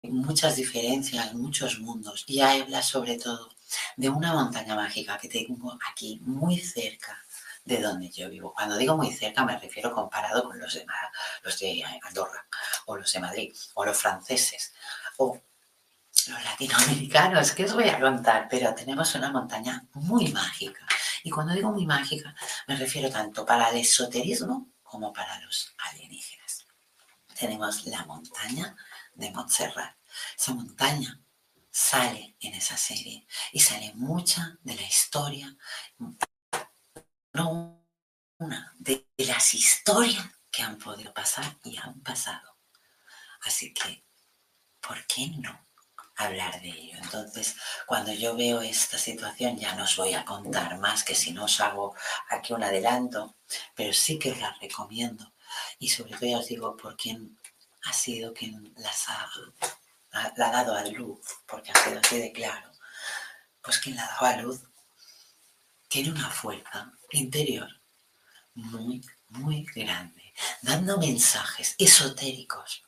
muchas diferencias, muchos mundos. Y habla sobre todo de una montaña mágica que tengo aquí muy cerca de donde yo vivo. Cuando digo muy cerca me refiero comparado con los de, los de Andorra o los de Madrid o los franceses los latinoamericanos, ¿qué os voy a contar? Pero tenemos una montaña muy mágica. Y cuando digo muy mágica, me refiero tanto para el esoterismo como para los alienígenas. Tenemos la montaña de Montserrat. Esa montaña sale en esa serie y sale mucha de la historia, no una, de las historias que han podido pasar y han pasado. Así que, ¿por qué no? Hablar de ello. Entonces, cuando yo veo esta situación, ya no os voy a contar más, que si no os hago aquí un adelanto, pero sí que os la recomiendo. Y sobre todo ya os digo por quién ha sido quien las ha, la ha dado a luz, porque ha sido así de claro. Pues quien la ha dado a luz tiene una fuerza interior muy, muy grande, dando mensajes esotéricos,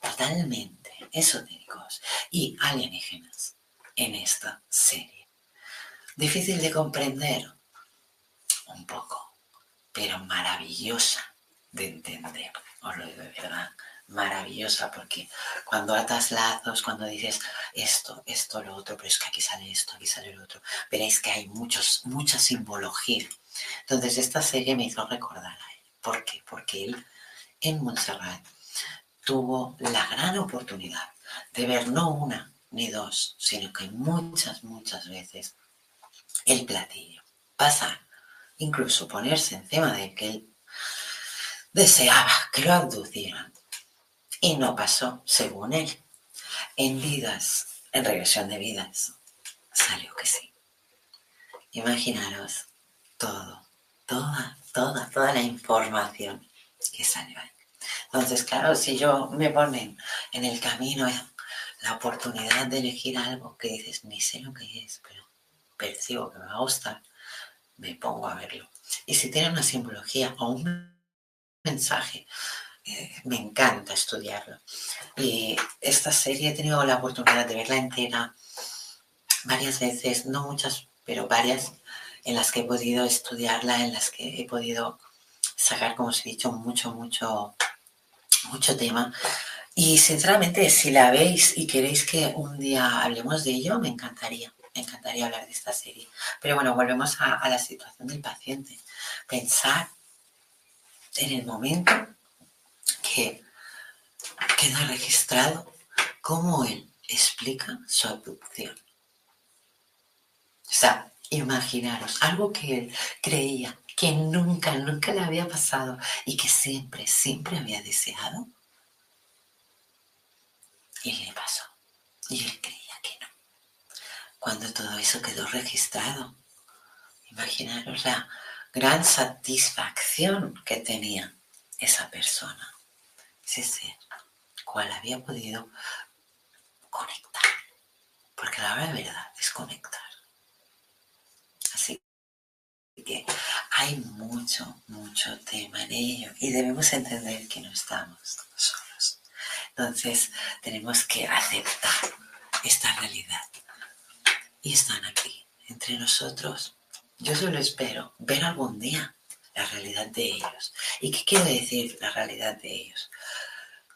totalmente esotéricos y alienígenas en esta serie. Difícil de comprender, un poco, pero maravillosa de entender, os lo digo de verdad, maravillosa porque cuando atas lazos, cuando dices esto, esto, lo otro, pero es que aquí sale esto, aquí sale lo otro, veréis que hay muchos, mucha simbología. Entonces esta serie me hizo recordar a él. ¿Por qué? Porque él en Montserrat tuvo la gran oportunidad de ver no una ni dos, sino que muchas, muchas veces el platillo. Pasar, incluso ponerse encima de que él deseaba que lo abducieran. Y no pasó, según él. En vidas, en regresión de vidas, salió que sí. Imaginaros todo, toda, toda, toda la información que salió ahí. Entonces, claro, si yo me ponen en el camino la oportunidad de elegir algo que dices, ni sé lo que es, pero percibo que me va a gustar, me pongo a verlo. Y si tiene una simbología o un mensaje, eh, me encanta estudiarlo. Y esta serie he tenido la oportunidad de verla entera varias veces, no muchas, pero varias, en las que he podido estudiarla, en las que he podido sacar, como os he dicho, mucho, mucho, mucho tema y sinceramente, si la veis y queréis que un día hablemos de ello, me encantaría, me encantaría hablar de esta serie. Pero bueno, volvemos a, la situación del paciente. Pensar en el momento que queda registrado cómo él explica su abducción. O sea, imaginaros, algo que él creía que nunca, nunca le había pasado y que siempre, siempre había deseado y le pasó. Y él creía que no. Cuando todo eso quedó registrado, imaginaros la gran satisfacción que tenía esa persona, ese ser, cual había podido conectar. Porque la verdad es conectar. Así que hay mucho, mucho tema en ello y debemos entender que no estamos solos. Entonces tenemos que aceptar esta realidad. Y están aquí, entre nosotros. Yo solo espero ver algún día la realidad de ellos. ¿Y qué quiere decir la realidad de ellos?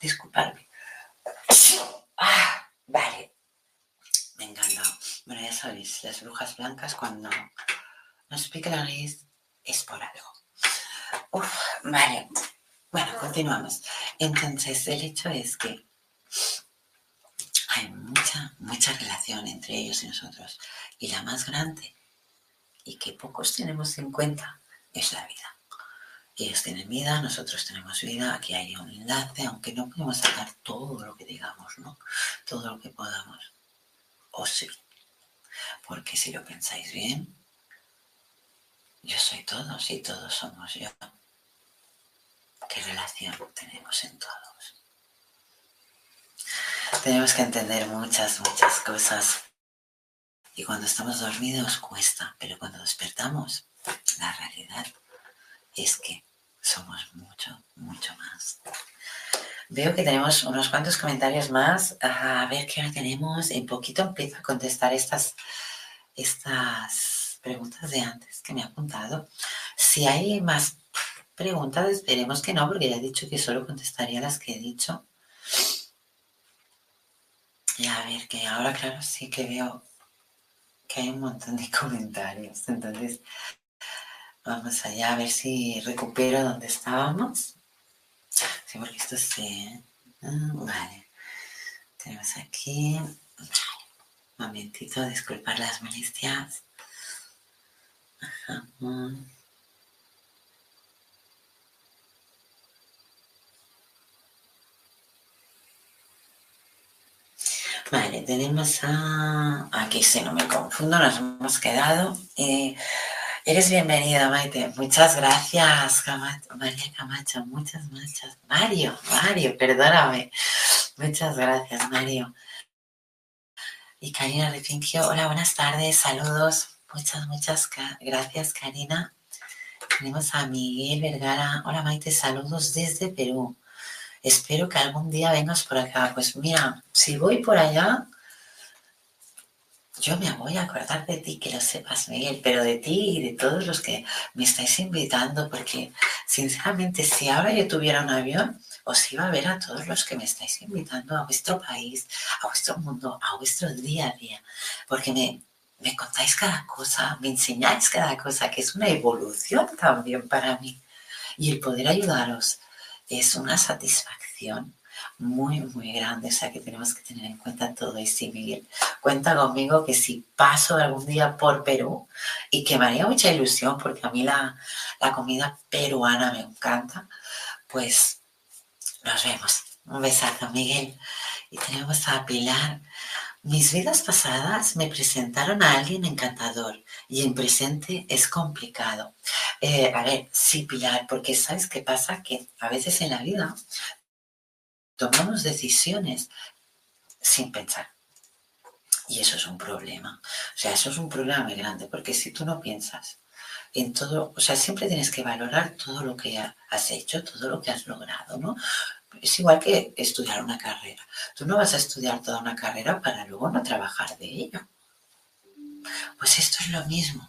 Disculpadme. Ah, vale. Me encanta. Bueno, ya sabéis, las brujas blancas cuando nos pica la nariz es por algo. Uf, vale. Bueno, continuamos. Entonces, el hecho es que hay mucha, mucha relación entre ellos y nosotros. Y la más grande, y que pocos tenemos en cuenta, es la vida. Ellos tienen vida, nosotros tenemos vida, aquí hay un enlace, aunque no podemos sacar todo lo que digamos, ¿no? Todo lo que podamos. O sí. Porque si lo pensáis bien, yo soy todos y todos somos yo. ¿Qué relación tenemos en todos? Tenemos que entender muchas, muchas cosas. Y cuando estamos dormidos cuesta, pero cuando despertamos, la realidad es que somos mucho, mucho más. Veo que tenemos unos cuantos comentarios más. A ver qué hora tenemos. En poquito empiezo a contestar estas, estas preguntas de antes que me ha apuntado. Si hay más preguntas, esperemos que no, porque ya he dicho que solo contestaría las que he dicho. Y a ver, que ahora, claro, sí que veo que hay un montón de comentarios. Entonces, vamos allá a ver si recupero donde estábamos. Sí, porque esto sí. Ah, vale. Tenemos aquí. Momentito, disculpar las molestias. Vale, tenemos a... Aquí si no me confundo, nos hemos quedado. Eh, eres bienvenida, Maite. Muchas gracias, María Camacho. Muchas, muchas. Mario, Mario, perdóname. Muchas gracias, Mario. Y Karina Refingio, hola, buenas tardes, saludos. Muchas, muchas gracias, Karina. Tenemos a Miguel Vergara. Hola, Maite, saludos desde Perú espero que algún día vengas por acá. Pues mira, si voy por allá, yo me voy a acordar de ti, que lo sepas, Miguel, pero de ti y de todos los que me estáis invitando, porque sinceramente, si ahora yo tuviera un avión, os iba a ver a todos los que me estáis invitando a vuestro país, a vuestro mundo, a vuestro día a día, porque me, me contáis cada cosa, me enseñáis cada cosa, que es una evolución también para mí. Y el poder ayudaros es una satisfacción muy, muy grande. O sea que tenemos que tener en cuenta todo. Y sí, Miguel, cuenta conmigo que si paso algún día por Perú y que me haría mucha ilusión porque a mí la, la comida peruana me encanta, pues nos vemos. Un besazo, Miguel. Y tenemos a Pilar. Mis vidas pasadas me presentaron a alguien encantador y en presente es complicado. Eh, a ver, sí, Pilar, porque ¿sabes qué pasa? Que a veces en la vida tomamos decisiones sin pensar. Y eso es un problema. O sea, eso es un problema muy grande, porque si tú no piensas en todo, o sea, siempre tienes que valorar todo lo que has hecho, todo lo que has logrado, ¿no? Es igual que estudiar una carrera. Tú no vas a estudiar toda una carrera para luego no trabajar de ello. Pues esto es lo mismo.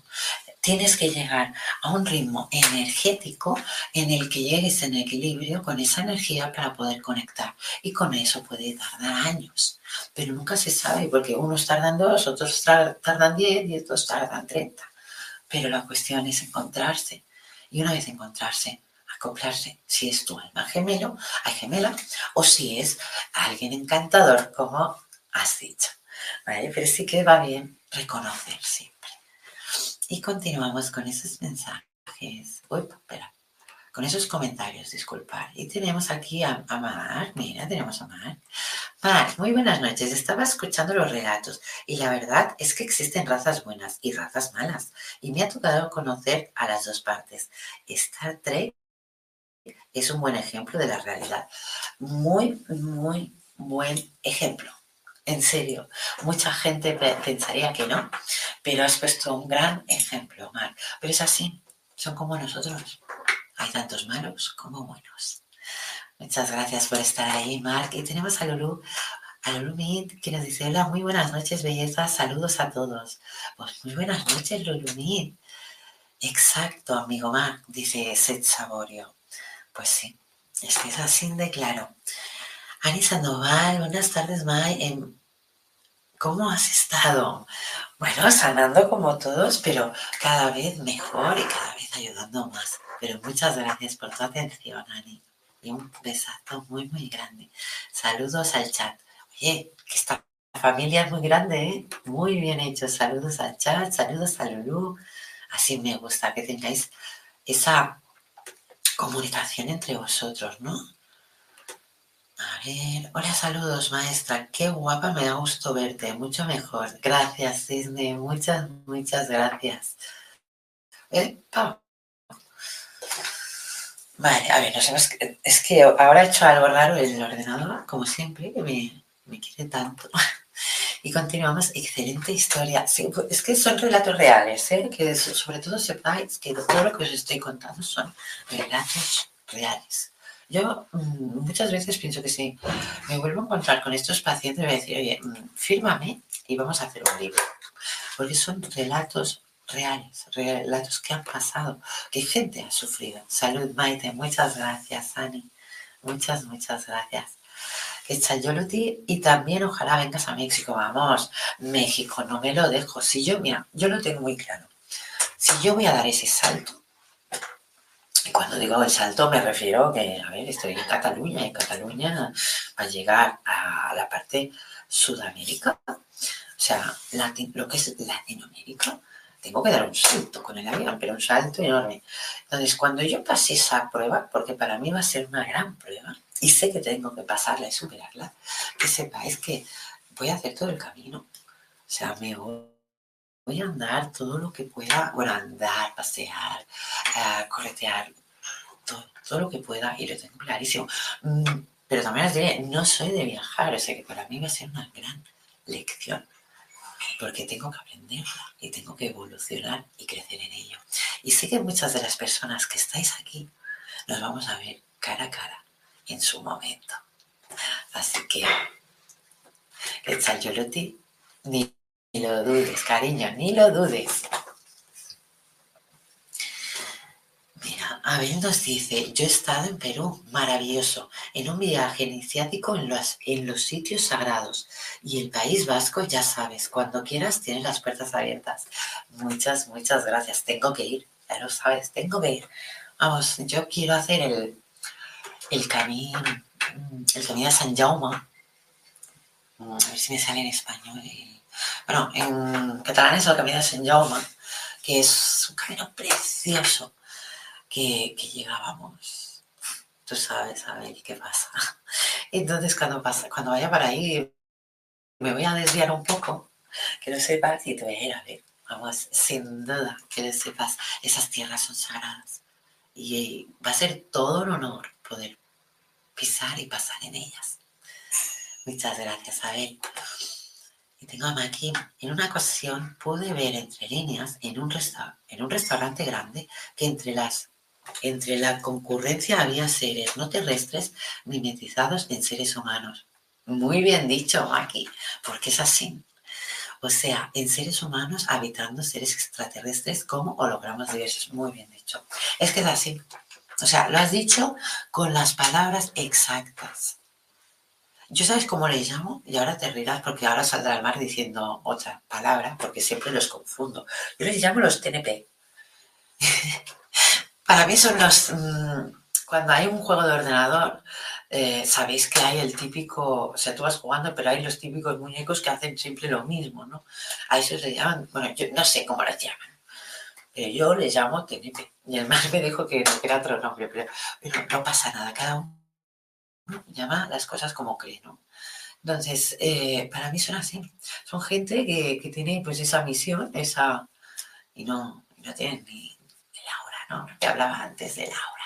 Tienes que llegar a un ritmo energético en el que llegues en equilibrio con esa energía para poder conectar. Y con eso puede tardar años. Pero nunca se sabe porque unos tardan dos, otros tardan diez y otros tardan treinta. Pero la cuestión es encontrarse. Y una vez encontrarse, acoplarse. Si es tu alma gemelo, hay gemela, o si es alguien encantador, como has dicho. Pero sí que va bien reconocer siempre. Y continuamos con esos mensajes. Uy, espera. Con esos comentarios, disculpar. Y tenemos aquí a, a Mar. Mira, tenemos a Mar. Mar, muy buenas noches. Estaba escuchando los relatos y la verdad es que existen razas buenas y razas malas. Y me ha tocado conocer a las dos partes. Star Trek es un buen ejemplo de la realidad. Muy, muy buen ejemplo. En serio, mucha gente pensaría que no, pero has puesto un gran ejemplo, Mar. Pero es así, son como nosotros. Hay tantos malos como buenos. Muchas gracias por estar ahí, Mark. Y tenemos a Lulu, a Lulu Mead, que nos dice, hola, muy buenas noches, belleza, saludos a todos. Pues muy buenas noches, Lulu Mead. Exacto, amigo Mark, dice Seth Saborio. Pues sí, es que es así de claro. Ani Sandoval, buenas tardes, May. ¿Cómo has estado? Bueno, sanando como todos, pero cada vez mejor y cada vez ayudando más. Pero muchas gracias por tu atención, Ani. Y un besazo muy, muy grande. Saludos al chat. Oye, ¿qué está familia es muy grande, ¿eh? Muy bien hecho. Saludos al chat, saludos a Lulu. Así me gusta que tengáis esa comunicación entre vosotros, ¿no? A ver, hola, saludos, maestra. Qué guapa, me da gusto verte. Mucho mejor. Gracias, Cisne. Muchas, muchas gracias. Vale, a ver, no sé, es que ahora he hecho algo raro en el ordenador, como siempre, que me quiere tanto. Y continuamos, excelente historia. Pues, es que son relatos reales, ¿eh? que sobre todo sepáis que todo lo que os estoy contando son relatos reales. Yo mm, muchas veces pienso que si me vuelvo a encontrar con estos pacientes, voy a decir, oye, mm, fírmame y vamos a hacer un libro. Porque son relatos reales, relatos que han pasado, que gente ha sufrido. Salud, Maite, muchas gracias, Ani. Muchas, muchas gracias. Y también ojalá vengas a México. Vamos, México, no me lo dejo. Si yo, mira, yo lo tengo muy claro. Si yo voy a dar ese salto, y cuando digo el salto me refiero que, a ver, estoy en Cataluña, en Cataluña va a llegar a la parte Sudamérica, o sea, lo que es Latinoamérica, tengo que dar un salto con el avión, pero un salto enorme. Entonces, cuando yo pase esa prueba, porque para mí va a ser una gran prueba, y sé que tengo que pasarla y superarla, que sepáis que voy a hacer todo el camino. O sea, me voy a andar todo lo que pueda, bueno, andar, pasear, uh, corretear, todo, todo, lo que pueda y lo tengo clarísimo. Mm, pero también os diré, no soy de viajar, o sea que para mí va a ser una gran lección porque tengo que aprenderla y tengo que evolucionar y crecer en ello. Y sé que muchas de las personas que estáis aquí nos vamos a ver cara a cara en su momento. Así que, Echayoloti, ni lo dudes, cariño, ni lo dudes. Mira, Abel nos dice, yo he estado en Perú, maravilloso, en un viaje iniciático en los, en los sitios sagrados. Y el País Vasco, ya sabes, cuando quieras tienes las puertas abiertas. Muchas, muchas gracias. Tengo que ir, ya lo sabes, tengo que ir. Vamos, yo quiero hacer el, el camino, el camino de San Jaume. A ver si me sale en español. Bueno, en catalán es el camino de San Jaume, que es un camino precioso que, llegábamos. Tú sabes, a ver qué pasa. Entonces, cuando, pasa, cuando vaya para ahí, me voy a desviar un poco, que lo sepas y te voy a ir a ver. Vamos, sin duda, que lo sepas, esas tierras son sagradas. Y va a ser todo un honor poder pisar y pasar en ellas. Muchas gracias, Abel. Y tengo a Maki. En una ocasión pude ver entre líneas en un, en un restaurante grande que entre las entre la concurrencia había seres no terrestres mimetizados en seres humanos. Muy bien dicho, Maki, porque es así. O sea, en seres humanos habitando seres extraterrestres como hologramas diversos. Muy bien dicho. Es que es así. O sea, lo has dicho con las palabras exactas. Yo sabes cómo le llamo y ahora te rirás porque ahora saldrá al mar diciendo otra palabra porque siempre los confundo. Yo les llamo los TNP. Para mí son los... Mm, cuando hay un juego de ordenador, eh, sabéis que hay el típico, o sea, tú vas jugando, pero hay los típicos muñecos que hacen siempre lo mismo, ¿no? A eso se llaman, bueno, yo no sé cómo los llaman, yo les llamo. Y el más me dijo que no, era otro nombre, pero, no pasa nada, cada uno llama las cosas como cree, ¿no? Entonces, eh, para mí son así. Son gente que, tiene pues esa misión, esa... Y no, no tienen ni Laura, ¿no? Que hablaba antes de Laura.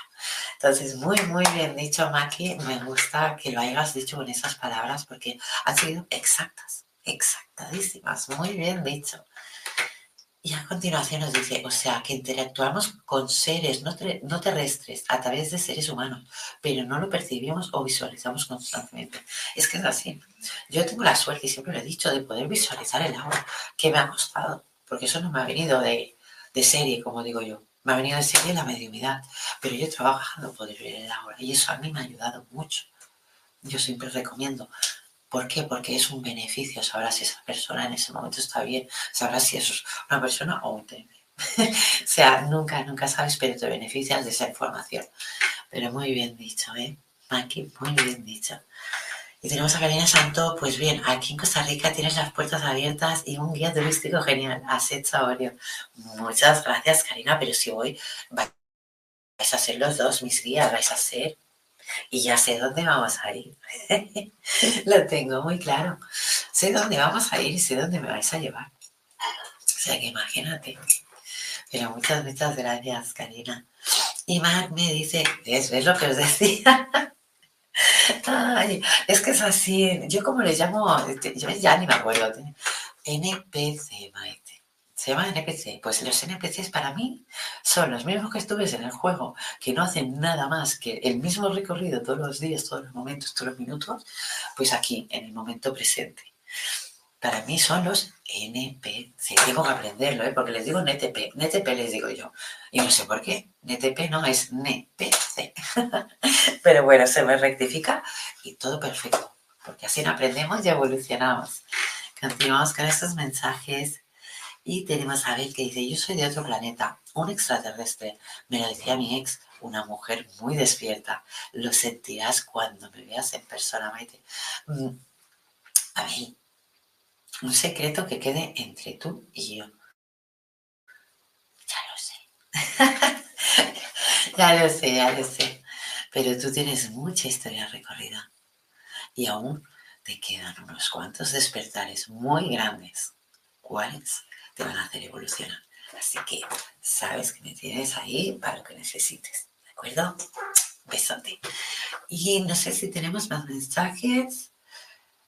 Entonces, muy, muy bien dicho, Maki. Me gusta que lo hayas dicho con esas palabras porque han sido exactas, exactadísimas. Muy bien dicho. Y a continuación nos dice, o sea, que interactuamos con seres no, terrestres a través de seres humanos, pero no lo percibimos o visualizamos constantemente. Es que es así. Yo tengo la suerte, y siempre lo he dicho, de poder visualizar el agua, que me ha costado, porque eso no me ha venido de, de serie, como digo yo. Me ha venido de serie la mediunidad, pero yo he trabajado poder ver el agua y eso a mí me ha ayudado mucho. Yo siempre recomiendo ¿Por qué? Porque es un beneficio. Sabrás si esa persona en ese momento está bien, sabrás si es una persona o un tema. o sea, nunca, nunca sabes, pero te beneficias de esa información. Pero muy bien dicho, ¿eh? Maki, muy bien dicho. Y tenemos a Karina Santo, pues bien, aquí en Costa Rica tienes las puertas abiertas y un guía turístico genial. Has hecho Oreo. Muchas gracias, Karina, pero si voy, vais a ser los dos mis guías, vais a ser. Y ya sé dónde vamos a ir. Lo tengo muy claro. Sé dónde vamos a ir y sé dónde me vais a llevar. O sea que imagínate. Pero muchas, muchas gracias, Karina. Y Mark me dice, ¿ves, ¿ves lo que os decía? Ay, es que es así. Yo como le llamo, este, yo ya ni me acuerdo. NPC, Maite. Se llama NPC. Pues los NPCs para mí son los mismos que estuves en el juego, que no hacen nada más que el mismo recorrido todos los días, todos los momentos, todos los minutos, pues aquí, en el momento presente para mí son los NPC. Tengo que aprenderlo, ¿eh? porque les digo NTP. NTP les digo yo. Y no sé por qué. NTP no es NPC. Pero bueno, se me rectifica y todo perfecto. Porque así aprendemos y evolucionamos. Continuamos con estos mensajes. Y tenemos a Abel que dice, yo soy de otro planeta, un extraterrestre. Me lo decía mi ex, una mujer muy despierta. Lo sentirás cuando me veas en persona, Maite. Mm, Abel, un secreto que quede entre tú y yo. Ya lo sé. ya lo sé, ya lo sé. Pero tú tienes mucha historia recorrida. Y aún te quedan unos cuantos despertares muy grandes. ¿Cuáles te van a hacer evolucionar? Así que sabes que me tienes ahí para lo que necesites. ¿De acuerdo? Besote. Y no sé si tenemos más mensajes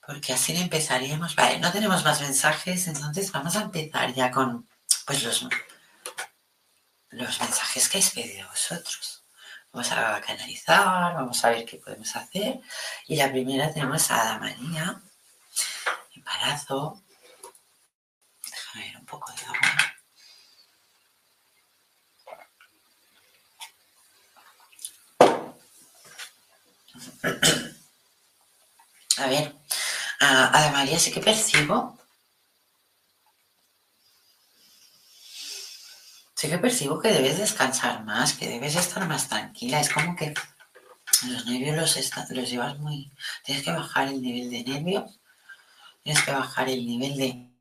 porque así empezaríamos. Vale, no tenemos más mensajes, entonces vamos a empezar ya con pues los, los mensajes que habéis pedido vosotros. Vamos a canalizar, vamos a ver qué podemos hacer. Y la primera tenemos a Ada María, embarazo. A ver, a, María sí que percibo. Sí que percibo que debes descansar más, que debes estar más tranquila. Es como que los nervios los, los llevas muy... Tienes que bajar el nivel de nervios, tienes que bajar el nivel de,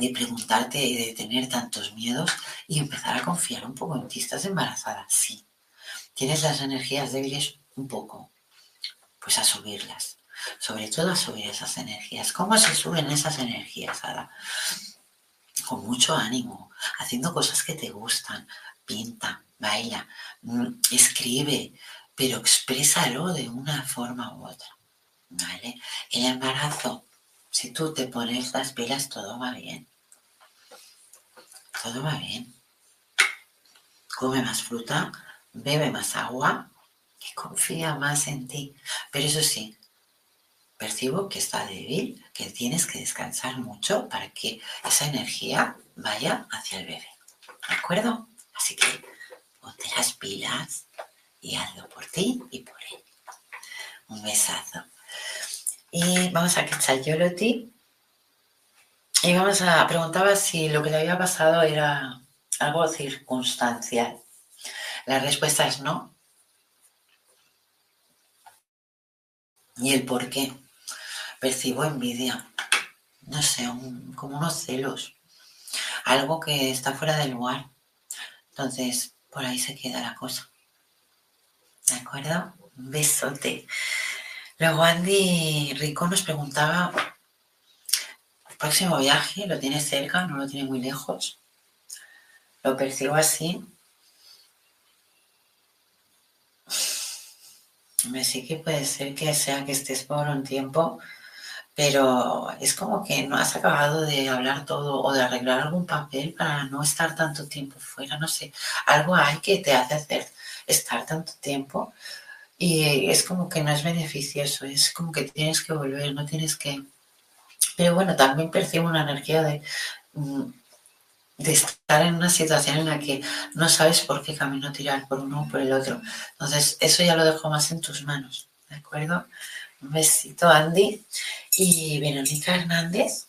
de preguntarte y de tener tantos miedos y empezar a confiar un poco en ti. ¿Estás embarazada? Sí. ¿Tienes las energías débiles? Un poco. Pues a subirlas sobre todo a subir esas energías. ¿Cómo se suben esas energías, Ada? Con mucho ánimo, haciendo cosas que te gustan, pinta, baila, mm, escribe, pero exprésalo de una forma u otra. ¿Vale? El embarazo, si tú te pones las pilas, todo va bien. Todo va bien. Come más fruta, bebe más agua y confía más en ti. Pero eso sí, percibo que está débil, que tienes que descansar mucho para que esa energía vaya hacia el bebé. ¿De acuerdo? Así que ponte las pilas y hazlo por ti y por él. Un besazo. Y vamos a ti. Y vamos a preguntaba si lo que le había pasado era algo circunstancial. La respuesta es no. ¿Y el por qué? percibo envidia, no sé, como unos celos, algo que está fuera del lugar. Entonces, por ahí se queda la cosa. ¿De acuerdo? Un besote. Luego Andy Rico nos preguntaba, próximo viaje, ¿lo tiene cerca? ¿No lo tiene muy lejos? Lo percibo así. Me sí que puede ser que sea que estés por un tiempo pero es como que no has acabado de hablar todo o de arreglar algún papel para no estar tanto tiempo fuera, no sé, algo hay que te hace hacer estar tanto tiempo y es como que no es beneficioso, es como que tienes que volver, no tienes que... Pero bueno, también percibo una energía de, mm, de estar en una situación en la que no sabes por qué camino tirar, por uno o por el otro. Entonces, eso ya lo dejo más en tus manos, ¿de acuerdo? Un besito, Andy. Y Verónica Hernández.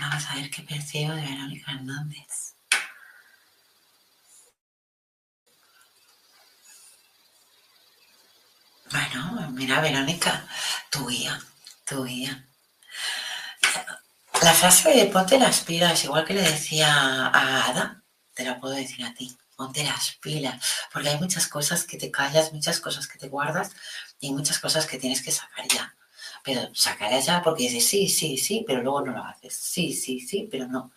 Vamos a ver qué percibo de Verónica Hernández. Bueno, mira, Verónica, tu guía, tu guía. La frase de ponte las pilas, igual que le decía a Ada, te la puedo decir a ti. Ponte las pilas, porque hay muchas cosas que te callas, muchas cosas que te guardas y muchas cosas que tienes que sacar ya. Pero sacar ya porque dices sí, sí, sí, pero luego no lo haces. Sí, sí, sí, pero no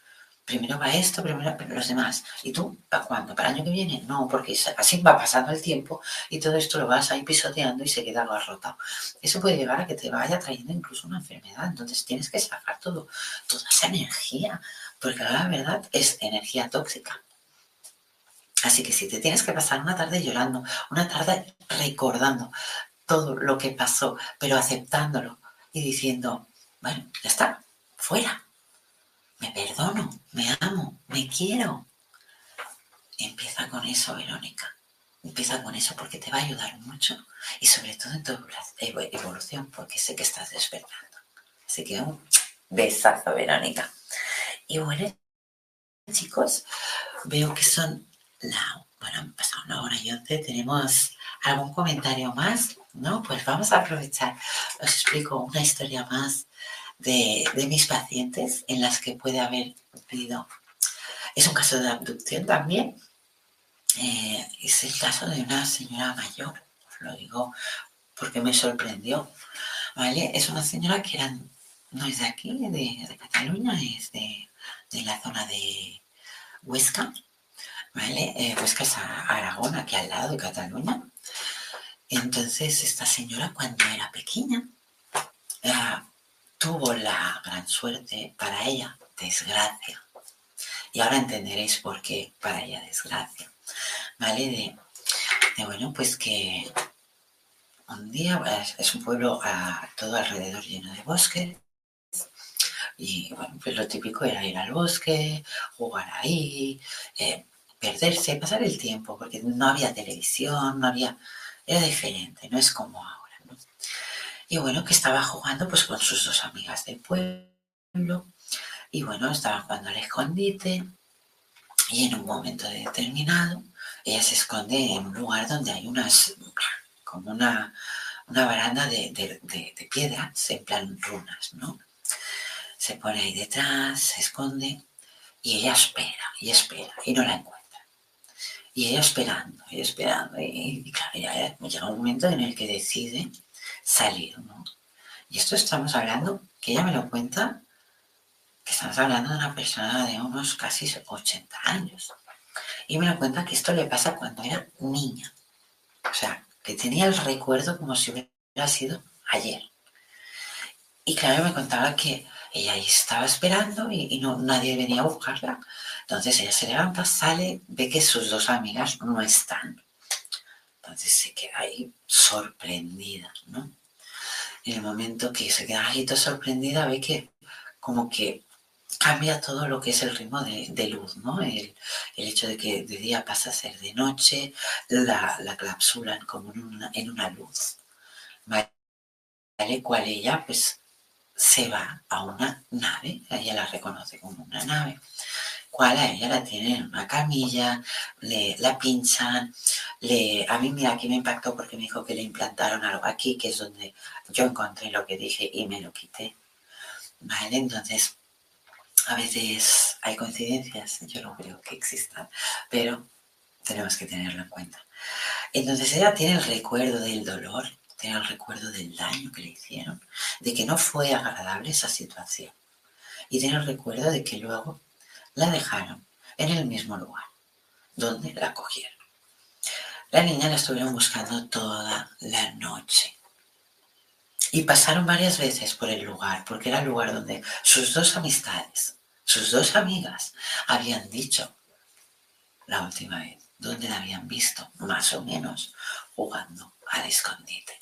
primero va esto, primero los demás. ¿Y tú para cuándo? ¿Para el año que viene? No, porque así va pasando el tiempo y todo esto lo vas ahí pisoteando y se queda rota. Eso puede llevar a que te vaya trayendo incluso una enfermedad. Entonces tienes que sacar todo, toda esa energía, porque la verdad es energía tóxica. Así que si te tienes que pasar una tarde llorando, una tarde recordando todo lo que pasó, pero aceptándolo y diciendo, bueno, ya está, fuera, me perdono, me amo, me quiero. Empieza con eso, Verónica. Empieza con eso porque te va a ayudar mucho y sobre todo en tu evolución porque sé que estás despertando. Así que un besazo, Verónica. Y bueno, chicos, veo que son la... Bueno, han pasado una hora y once. ¿Tenemos algún comentario más? No, pues vamos a aprovechar. Os explico una historia más de, mis pacientes en las que puede haber habido. Es un caso de abducción también. Eh, es el caso de una señora mayor, os lo digo porque me sorprendió. ¿vale? Es una señora que era, no es de aquí, de, Cataluña, es de, la zona de Huesca. ¿vale? Eh, Huesca es Aragón, aquí al lado de Cataluña. Entonces, esta señora cuando era pequeña, tuvo la gran suerte, para ella, desgracia. Y ahora entenderéis por qué para ella desgracia. ¿Vale? De, bueno, pues que un día es un pueblo a todo alrededor lleno de bosques. Y bueno, pues lo típico era ir al bosque, jugar ahí, eh, perderse, pasar el tiempo, porque no había televisión, no había. Era diferente, no es como ahora. Y bueno, que estaba jugando pues con sus dos amigas del pueblo. Y bueno, estaban jugando al escondite. Y en un momento determinado, ella se esconde en un lugar donde hay unas, como una, una baranda de, de, de, piedras, en plan runas, ¿no? Se pone ahí detrás, se esconde y ella espera y espera y no la encuentra. Y ella esperando y esperando. Y, claro, llega un momento en el que decide salir, ¿no? Y esto estamos hablando, que ella me lo cuenta, que estamos hablando de una persona de unos casi 80 años. Y me lo cuenta que esto le pasa cuando era niña. O sea, que tenía el recuerdo como si hubiera sido ayer. Y claro, me contaba que ella estaba esperando y, no, nadie venía a buscarla. Entonces ella se levanta, sale, ve que sus dos amigas no están. Entonces se queda ahí sorprendida, ¿no? En el momento que se queda agito sorprendida, ve que como que cambia todo lo que es el ritmo de, luz, ¿no? El, hecho de que de día pasa a ser de noche, la, la clapsulan como en una, en una luz, ¿vale? Cual ella pues se va a una nave, ella la reconoce como una nave, cual a ella la tienen en una camilla, le, la pinchan, le, a mí mira, aquí me impactó porque me dijo que le implantaron algo aquí, que es donde yo encontré lo que dije y me lo quité. ¿Vale? Entonces, a veces hay coincidencias, yo no creo que existan, pero tenemos que tenerlo en cuenta. Entonces ella tiene el recuerdo del dolor, tiene el recuerdo del daño que le hicieron, de que no fue agradable esa situación. Y tiene el recuerdo de que luego la dejaron en el mismo lugar donde la cogieron. La niña la estuvieron buscando toda la noche. Y pasaron varias veces por el lugar, porque era el lugar donde sus dos amistades, sus dos amigas, habían dicho la última vez, donde la habían visto, más o menos, jugando al escondite.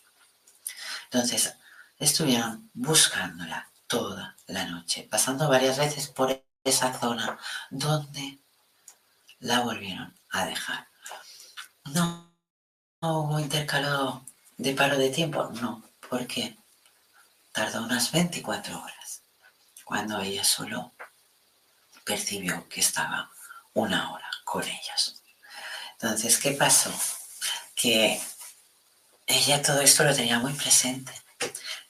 Entonces, estuvieron buscándola toda la noche, pasando varias veces por esa zona donde la volvieron a dejar. No, hubo intercalado de paro de tiempo, no, porque tardó unas 24 horas, cuando ella solo percibió que estaba una hora con ellos. Entonces, ¿qué pasó? Que ella todo esto lo tenía muy presente.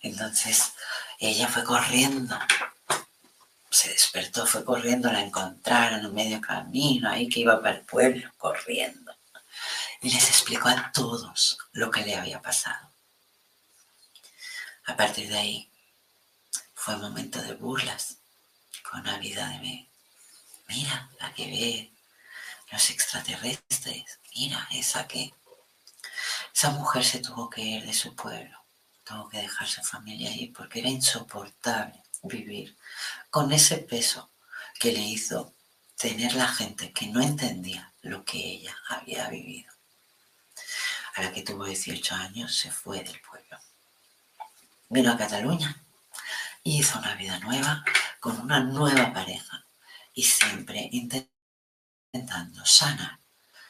Entonces, ella fue corriendo, se despertó, fue corriendo, la encontraron en medio camino, ahí que iba para el pueblo, corriendo. Y les explicó a todos lo que le había pasado. A partir de ahí, fue un momento de burlas, con una vida de mí. Mira, la que ve los extraterrestres, mira, esa que... Esa mujer se tuvo que ir de su pueblo, tuvo que dejar su familia ahí porque era insoportable vivir con ese peso que le hizo tener la gente que no entendía lo que ella había vivido. A la que tuvo 18 años se fue del pueblo. Vino a Cataluña y hizo una vida nueva con una nueva pareja y siempre intentando sanar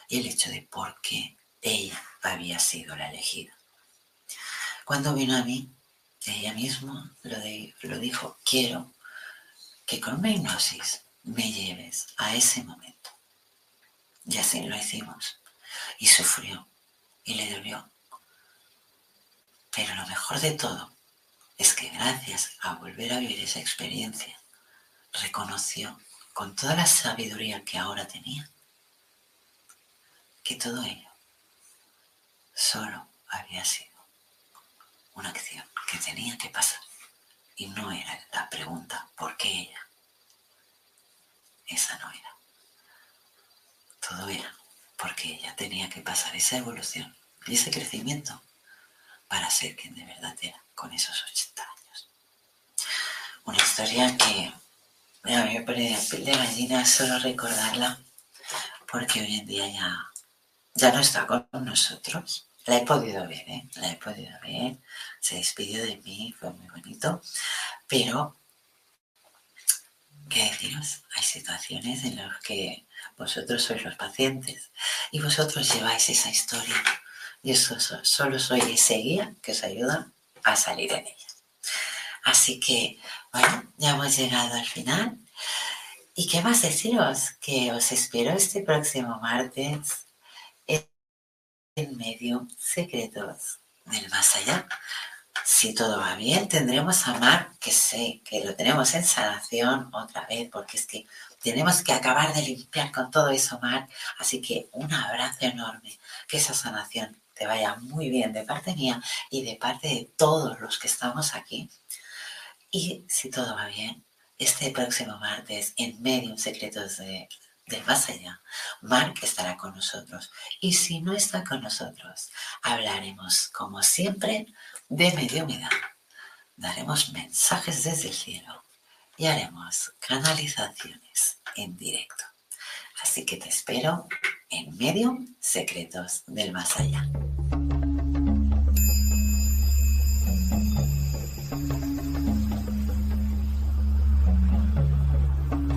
el hecho de por qué ella había sido la elegida. Cuando vino a mí, ella misma lo, lo dijo, quiero que con una hipnosis me lleves a ese momento. Y así lo hicimos. Y sufrió y le dolió. Pero lo mejor de todo es que gracias a volver a vivir esa experiencia, reconoció con toda la sabiduría que ahora tenía que todo ello solo había sido una acción que tenía que pasar y no era la pregunta ¿por qué ella? Esa no era. Todo era porque ella tenía que pasar esa evolución y ese crecimiento para ser quien de verdad era con esos 80 años. Una historia que me pone de piel de gallina solo recordarla porque hoy en día ya, ya no está con nosotros. La he podido ver, ¿eh? La he podido ver. Se despidió de mí, fue muy bonito. Pero, ¿qué deciros? Hay situaciones en las que vosotros sois los pacientes y vosotros lleváis esa historia y eso solo soy ese guía que os ayuda a salir en ella. Así que, bueno, ya hemos llegado al final. ¿Y qué más deciros? Que os espero este próximo martes en medio secretos del más allá. Si todo va bien, tendremos a Mar, que sé que lo tenemos en sanación otra vez, porque es que tenemos que acabar de limpiar con todo eso, Mar. Así que un abrazo enorme, que esa sanación te vaya muy bien de parte mía y de parte de todos los que estamos aquí. Y si todo va bien, este próximo martes en Medium Secretos de, del Más Allá, Mark estará con nosotros. Y si no está con nosotros, hablaremos, como siempre, de mediumidad. Daremos mensajes desde el cielo y haremos canalizaciones en directo. Así que te espero en Medium Secretos del Más Allá.